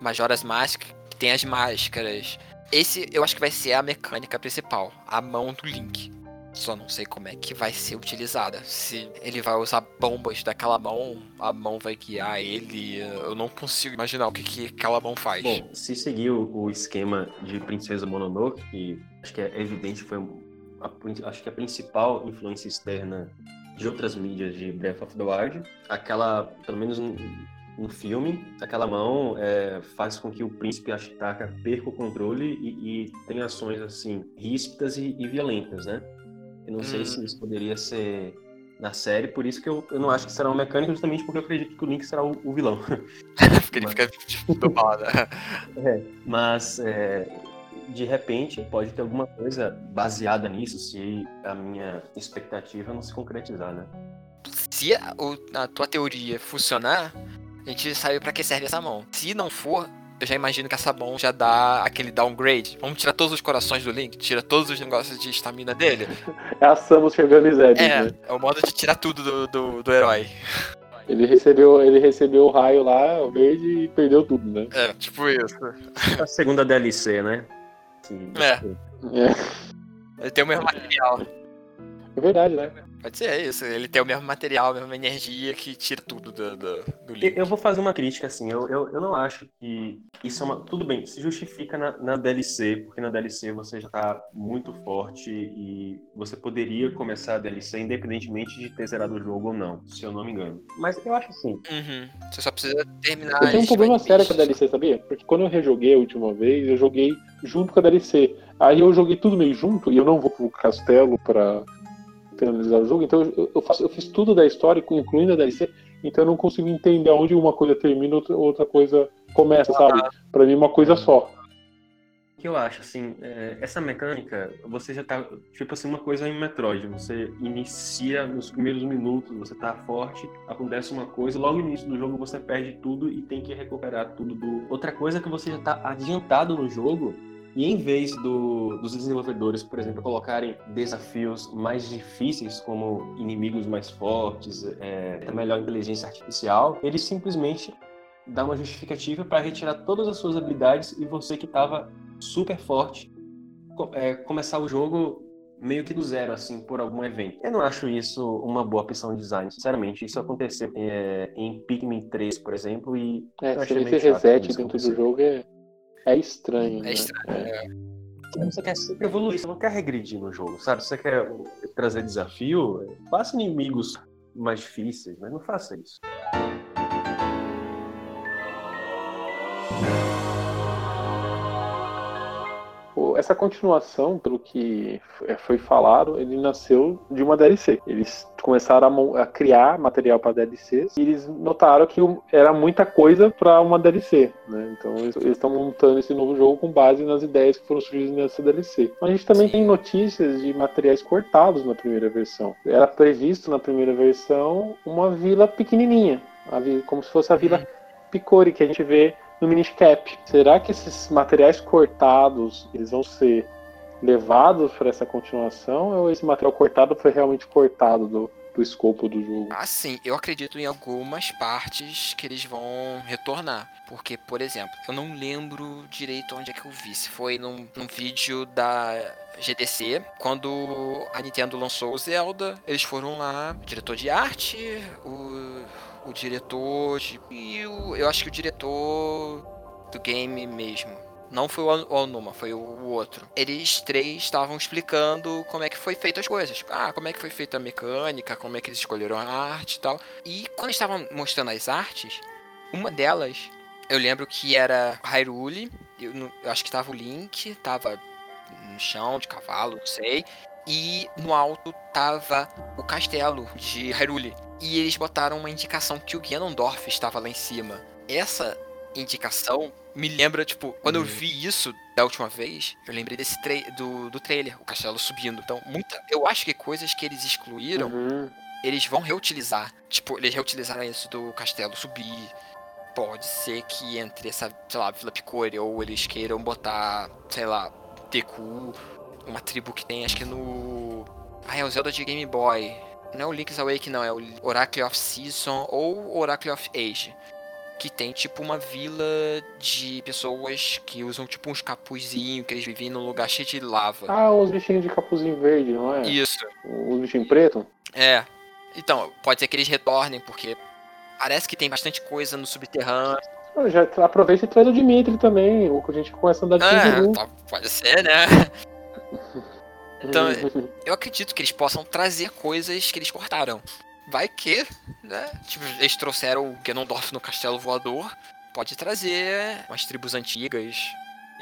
Majora's Mask, que tem as máscaras. Esse eu acho que vai ser a mecânica principal, a mão do Link. Só não sei como é que vai ser utilizada. Se ele vai usar bombas daquela mão, a mão vai guiar ele. Eu não consigo imaginar o que, que aquela mão faz. Bom, se seguir o, esquema de Princesa Mononoke, que acho que é evidente, foi a, acho que a principal influência externa de outras mídias de Breath of the Wild, aquela, pelo menos no, no filme, aquela mão é, faz com que o príncipe Ashitaka perca o controle e, e tenha ações assim ríspidas e, e violentas, né? Eu não hum. sei se isso poderia ser na série, por isso que eu, eu não acho que será uma mecânica, justamente porque eu acredito que o Link será o, o vilão. *laughs* porque ele fica tipo, tomado. *laughs* é, mas é, de repente pode ter alguma coisa baseada nisso, se a minha expectativa não se concretizar, né? Se a, a tua teoria funcionar, a gente sabe para que serve essa mão. Se não for, eu já imagino que essa mão já dá aquele downgrade. Vamos tirar todos os corações do Link, tira todos os negócios de estamina dele. *laughs* É a Samus chegando em Zeb. É, né? é o modo de tirar tudo do, do, do herói. Ele recebeu, ele recebeu o raio lá, o verde, e perdeu tudo, né? É, tipo isso. A segunda DLC, né? É. é. Ele tem o mesmo material. É verdade, né? Pode ser isso. Ele tem o mesmo material, a mesma energia que tira tudo do, do, do livro. Eu vou fazer uma crítica, assim. Eu, eu, eu não acho que isso é uma. Tudo bem, se justifica na, na DLC, porque na DLC você já tá muito forte e você poderia começar a DLC independentemente de ter zerado o jogo ou não, se eu não me engano. Mas eu acho assim. Uhum. Você só precisa terminar. Eu tenho um problema sério com a DLC, sabia? Porque quando eu rejoguei a última vez, eu joguei junto com a DLC. Aí eu joguei tudo meio junto e eu não vou pro castelo pra finalizar o jogo. Então eu, eu, faço, eu fiz tudo da história, incluindo a DLC, então eu não consigo entender onde uma coisa termina outra, outra coisa começa, sabe? Para mim uma coisa só. O que eu acho, assim, é, essa mecânica, você já tá, tipo assim, uma coisa em Metroid, você inicia nos primeiros minutos, você tá forte, acontece uma coisa, logo no início do jogo você perde tudo e tem que recuperar tudo do... Outra coisa é que você já tá adiantado no jogo, e em vez do, dos desenvolvedores, por exemplo, colocarem desafios mais difíceis, como inimigos mais fortes, é, melhor inteligência artificial, eles simplesmente dão uma justificativa para retirar todas as suas habilidades e você que estava super forte é, começar o jogo meio que do zero, assim, por algum evento. Eu não acho isso uma boa opção de design, sinceramente. Isso aconteceu é, em Pikmin 3, por exemplo, e. É, se esse reset dentro do jogo é é estranho. É né? estranho. É. Você quer sempre evoluir, você não quer regredir no jogo, sabe? Você quer trazer desafio, faça inimigos mais difíceis, mas não faça isso. Essa continuação, pelo que é, foi falado, ele nasceu de uma DLC. Eles começaram a, a criar material para DLCs e eles notaram que era muita coisa para uma DLC, né? Então eles estão montando esse novo jogo com base nas ideias que foram surgidas nessa DLC. A gente também Sim. tem notícias de materiais cortados na primeira versão. Era previsto na primeira versão uma vila pequenininha, como se fosse a vila hum. Picori que a gente vê no Miniscap. Será que esses materiais cortados eles vão ser levados para essa continuação ou esse material cortado foi realmente cortado do, do escopo do jogo? Ah, sim. Eu acredito em algumas partes que eles vão retornar. Porque, por exemplo, eu não lembro direito onde é que eu vi. Se foi num, num vídeo da GDC, quando a Nintendo lançou o Zelda, eles foram lá, diretor de arte, o o diretor de, e o, eu acho que o diretor do game mesmo. Não foi o Onuma, foi o outro. Eles três estavam explicando como é que foi feita as coisas. Ah, como é que foi feita a mecânica, como é que eles escolheram a arte e tal. E quando estavam mostrando as artes, uma delas, eu lembro que era Hyrule, eu, eu acho que tava o Link, tava no chão de cavalo, não sei. E no alto tava o castelo de Hyrule. E eles botaram uma indicação que o Ganondorf estava lá em cima. Essa indicação me lembra, tipo, quando uhum. eu vi isso da última vez, eu lembrei desse do, do trailer, o castelo subindo. Então, muita. Eu acho que coisas que eles excluíram, uhum. eles vão reutilizar. Tipo, eles reutilizaram isso do castelo subir. Pode ser que entre essa, sei lá, Vila Picori, ou eles queiram botar, sei lá, Deku, uma tribo que tem, acho que no. Ah, é o Zelda de Game Boy não é o Link's Awake, não, é o Oracle of Season ou Oracle of Age. que tem tipo uma vila de pessoas que usam tipo uns capuzinhos, que eles vivem num lugar cheio de lava. Ah, os bichinhos de capuzinho verde, não é? Isso. Os bichinhos preto? É. Então, pode ser que eles retornem, porque parece que tem bastante coisa no subterrâneo. Ah, Já aproveita e traz o Dimitri também. Ou que a gente começa a andar de É, kangaroo. tá- pode ser, né? Então, *laughs* eu acredito que eles possam trazer coisas que eles cortaram. Vai que, né? Tipo, eles trouxeram o Ganondorf no Castelo Voador. Pode trazer umas tribos antigas.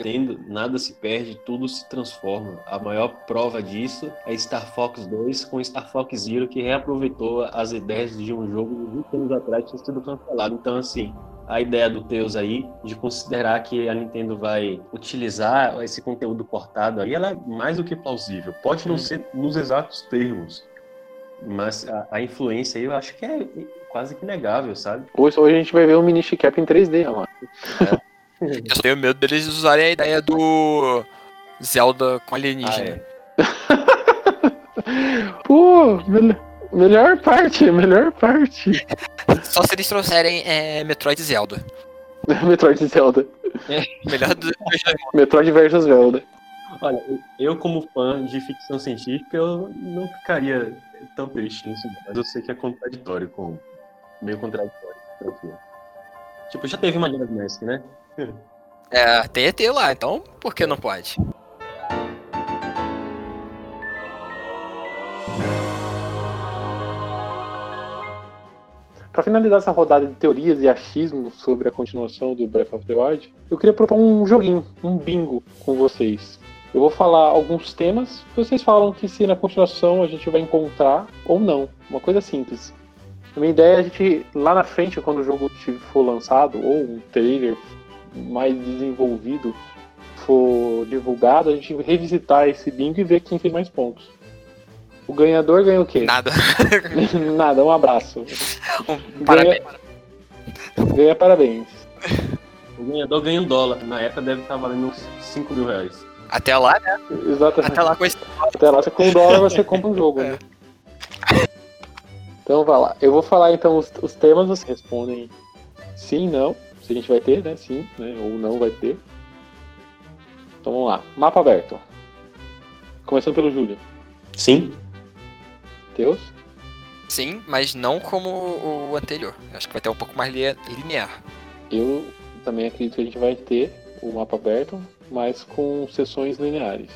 Tendo, nada se perde, tudo se transforma. A maior prova disso é Star Fox 2 com Star Fox Zero, que reaproveitou as ideias de um jogo de 20 anos atrás que tinha sido cancelado. Então, assim, a ideia do Teus aí, de considerar que a Nintendo vai utilizar esse conteúdo cortado aí, ela é mais do que plausível. Pode não ser nos exatos termos, mas a, a influência aí eu acho que é quase que negável, sabe? Hoje, hoje a gente vai ver um mini cap em 3D, mano. *laughs* Eu só tenho medo deles usarem a ideia do Zelda com Ah, alienígena. é. *laughs* Pô, mel- melhor parte, melhor parte. Só se eles trouxerem é, Metroid e Zelda. *laughs* Metroid e Zelda. Melhor do Metroid versus Zelda. Olha, eu como fã de ficção científica, eu não ficaria tão triste nisso, mas eu sei que é contraditório com. meio contraditório. Tipo, já teve uma Mask, né? É, tem ET lá, então por que não pode? Pra finalizar essa rodada de teorias e achismos sobre a continuação do Breath of the Wild, eu queria propor um joguinho, um bingo com vocês. Eu vou falar alguns temas, vocês falam que se na continuação a gente vai encontrar ou não. Uma coisa simples. A minha ideia é a gente, lá na frente, quando o jogo for lançado, ou um trailer mais desenvolvido for divulgado, a gente revisitar esse bingo e ver quem fez mais pontos. O ganhador ganha o quê? Nada. *laughs* Nada, um abraço. Um parabéns. Ganha parabéns. O ganhador ganha um dólar. Na época deve estar valendo uns 5 mil reais. Até lá, né? Exatamente. Até lá com esse. Até lá, você com um dólar você compra um jogo, né? Então vai lá. Eu vou falar então os, os temas, vocês respondem sim, não. Se a gente vai ter, né? Sim, né? Ou não vai ter. Então vamos lá. Mapa aberto. Começando pelo Júlio. Sim? Teus? Sim, mas não como o anterior. Acho que vai ter um pouco mais li- linear. Eu também acredito que a gente vai ter o mapa aberto, mas com sessões lineares.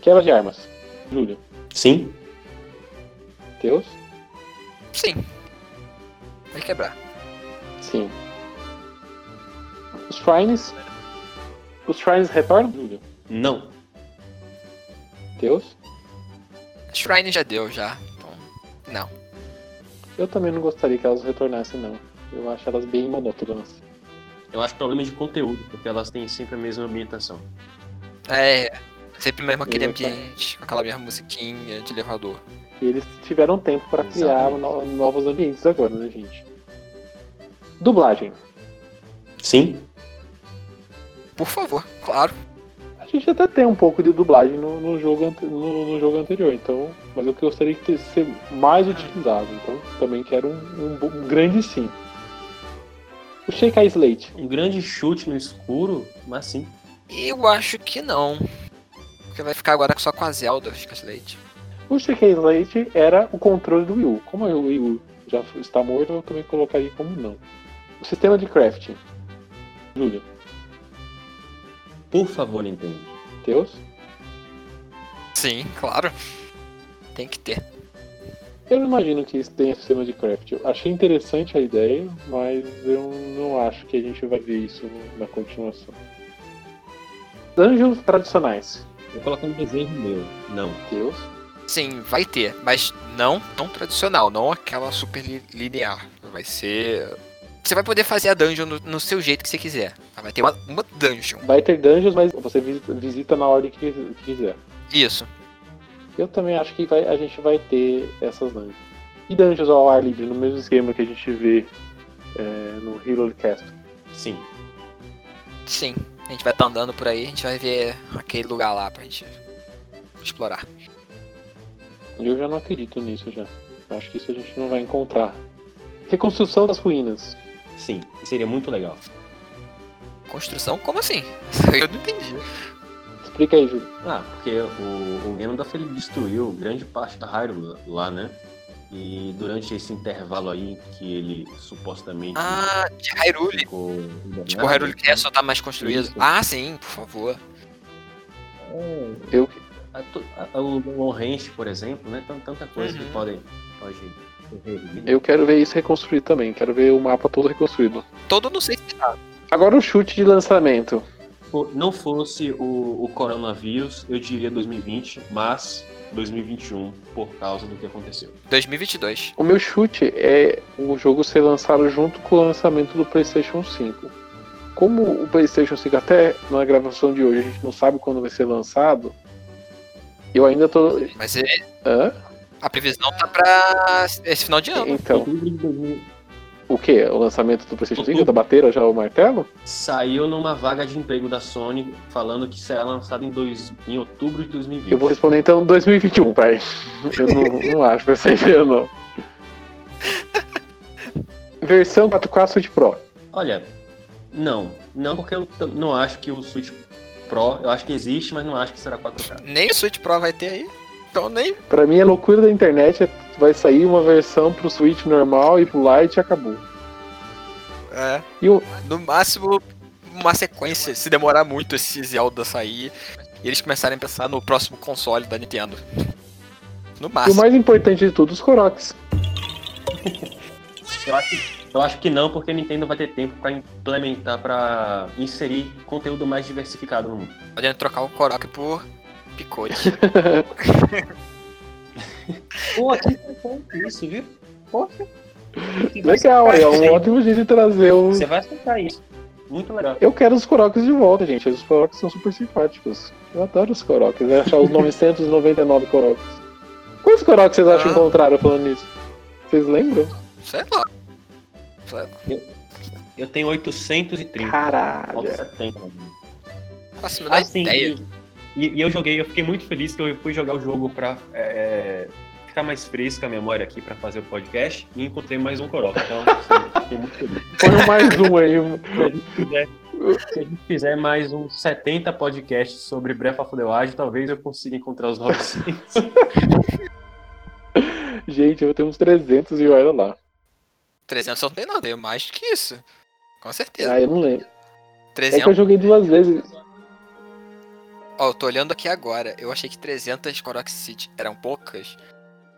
Quebra de armas. Júlio. Sim? Teus? Sim. Vai quebrar. Sim. Os shrines. Os shrines retornam, Júlio? Não. Teus? Shrine já deu, já. Então, não. Eu também não gostaria que elas retornassem, não. Eu acho elas bem monótonas. Eu acho problema de conteúdo, porque elas têm sempre a mesma ambientação. É, sempre mesmo aquele ambiente, com aquela mesma musiquinha de elevador. E eles tiveram tempo para criar no- novos ambientes agora, né, gente? Dublagem. Sim? Por favor, claro. A gente até tem um pouco de dublagem no, no jogo, no, no jogo anterior, então. Mas eu gostaria que ser mais utilizado. Então também quero um, um um grande sim. O Shake a Slate. Um grande chute no escuro, mas sim. Eu acho que não. Porque vai ficar agora só com a Zelda, fica Slate. O Shake a Slate era o controle do Wii U. Como o Wii U já está morto, eu também colocaria como não. O sistema de crafting. Júlio, Por favor, Nintendo. teus? Sim, claro. Tem que ter. Eu não imagino que isso tenha sistema de craft. Eu achei interessante a ideia, mas eu não acho que a gente vai ver isso na continuação. Dungeons tradicionais. Vou colocar um desenho meu. Não. Deus. Sim, vai ter, mas não tão tradicional, não aquela super li- linear. Vai ser. Você vai poder fazer a dungeon no, no seu jeito que você quiser. Vai ter uma, uma dungeon. Vai ter dungeons, mas você visita, visita na ordem que quiser. Isso. Eu também acho que vai- a gente vai ter essas dungeons. E dungeons ao ar livre, no mesmo esquema que a gente vê é, no Hero Cast. Sim. Sim. A gente vai estar andando por aí, a gente vai ver aquele lugar lá pra gente explorar. Eu já não acredito nisso já. Acho que isso a gente não vai encontrar. Reconstrução das ruínas. Sim, seria muito legal. Construção? Como assim? *laughs* Eu não entendi. Explica aí, Júlio. Ah, porque o, o Ganondorf ele destruiu grande parte da Hyrule lá, né? E durante esse intervalo aí que ele supostamente Ah, de Hyrule. ficou Tipo, o Hyrule Castle tá mais construído. Isso. Ah, sim, por favor. É, Eu, a, a, o Lonrenche, por exemplo, né? Tant- Tanta coisa Uhum. que pode, pode. Eu quero ver isso reconstruído também. Quero ver o mapa todo reconstruído. Todo não sei se tá. Agora o chute de lançamento. Não fosse o, o coronavírus, eu diria 2020, mas 2021 por causa do que aconteceu. 2022. O meu chute é o jogo ser lançado junto com o lançamento do PlayStation 5. Como o PlayStation 5 até na gravação de hoje a gente não sabe quando vai ser lançado, eu ainda tô. Mas é- Hã? A previsão tá pra esse final de ano. Então, Outubro de 2000 o que? O lançamento do PlayStation 5? Outubro. Da bateram já o martelo? Saiu numa vaga de emprego da Sony falando que será lançado em, dois, em outubro de 2020. Eu vou responder então 2021, pai. Eu não, não acho ser esse ano, não. Versão 4K Switch Pro. Olha, não. Não porque eu não acho que o Switch Pro, eu acho que existe, mas não acho que será 4K. Nem o Switch Pro vai ter aí. Então nem. Pra mim, a loucura da internet é que vai sair uma versão pro Switch normal e pro Lite e acabou. É. E o, No máximo, uma sequência, se demorar muito esse Zelda sair. E eles começarem a pensar no próximo console da Nintendo. No e o máximo. mais importante de tudo, os Koroks. Eu acho, eu acho que não, porque a Nintendo vai ter tempo pra implementar, pra inserir conteúdo mais diversificado no mundo. Podendo trocar o Korok por picote. *laughs* Pô, aqui isso, viu? Poxa. Legal, é um ótimo jeito de trazer os. Você vai aceitar isso. Muito legal. Eu quero os Koroks de volta, gente. Os Koroks são super simpáticos. Eu adoro os Koroks. Eu achar os *laughs* 999 Koroks. Quantos Koroks vocês acham que Ah. encontraram falando nisso? Vocês lembram? Sei lá. Sei lá. Eu tenho 830. Caralho. Falta 70. Faço a menor Ah, sim. ideia. E, e eu joguei, eu fiquei muito feliz que eu fui jogar o jogo pra é, ficar mais fresca a memória aqui pra fazer o podcast e encontrei mais um Coroca. Então, sim, fiquei muito feliz. Põe mais um aí. Se a gente fizer, se a gente fizer mais uns 70 podcasts sobre Breath of the Wild, talvez eu consiga encontrar os 900. *laughs* Gente, eu vou ter uns 300 e olha lá. 300 eu não tem nada, eu mais que isso. Com certeza. Ah, eu não lembro. É que eu 300. joguei duas vezes. Ó, eu tô olhando aqui agora. Eu achei que 300 Korok City eram poucas.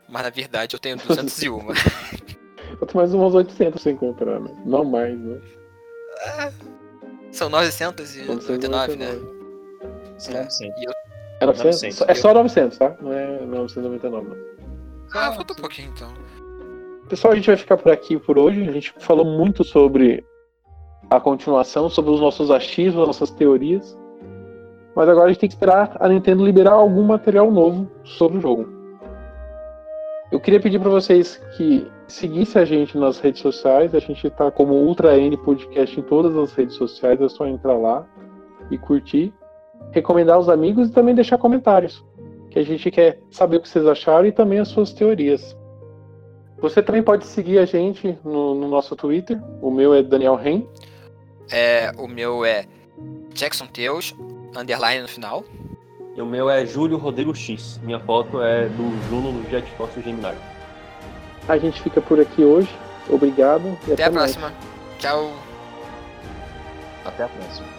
Mas na verdade eu tenho 201. *laughs* Eu tenho mais umas 800 sem comprar, né? Não mais, né? São 999, né? São É. 900. É 900? 900. É só 900, tá? Não é 999, não. Ah, falta um pouquinho então. Pessoal, a gente vai ficar por aqui por hoje. A gente falou muito sobre a continuação, sobre os nossos achismos, as nossas teorias. Mas agora a gente tem que esperar a Nintendo liberar algum material novo sobre o jogo. Eu queria pedir para vocês que seguissem a gente nas redes sociais. A gente tá como Ultra N Podcast em todas as redes sociais. É só entrar lá e curtir, recomendar aos amigos e também deixar comentários. Que a gente quer saber o que vocês acharam e também as suas teorias. Você também pode seguir a gente no, no nosso Twitter. O meu é Daniel Ren. É, o meu é Jackson Teus, underline no final. E o meu é Júlio Rodrigo X. Minha foto é do Juno no Jet Force Gemini. A gente fica por aqui hoje. Obrigado e Até até, a mais. próxima. Tchau. Até a próxima.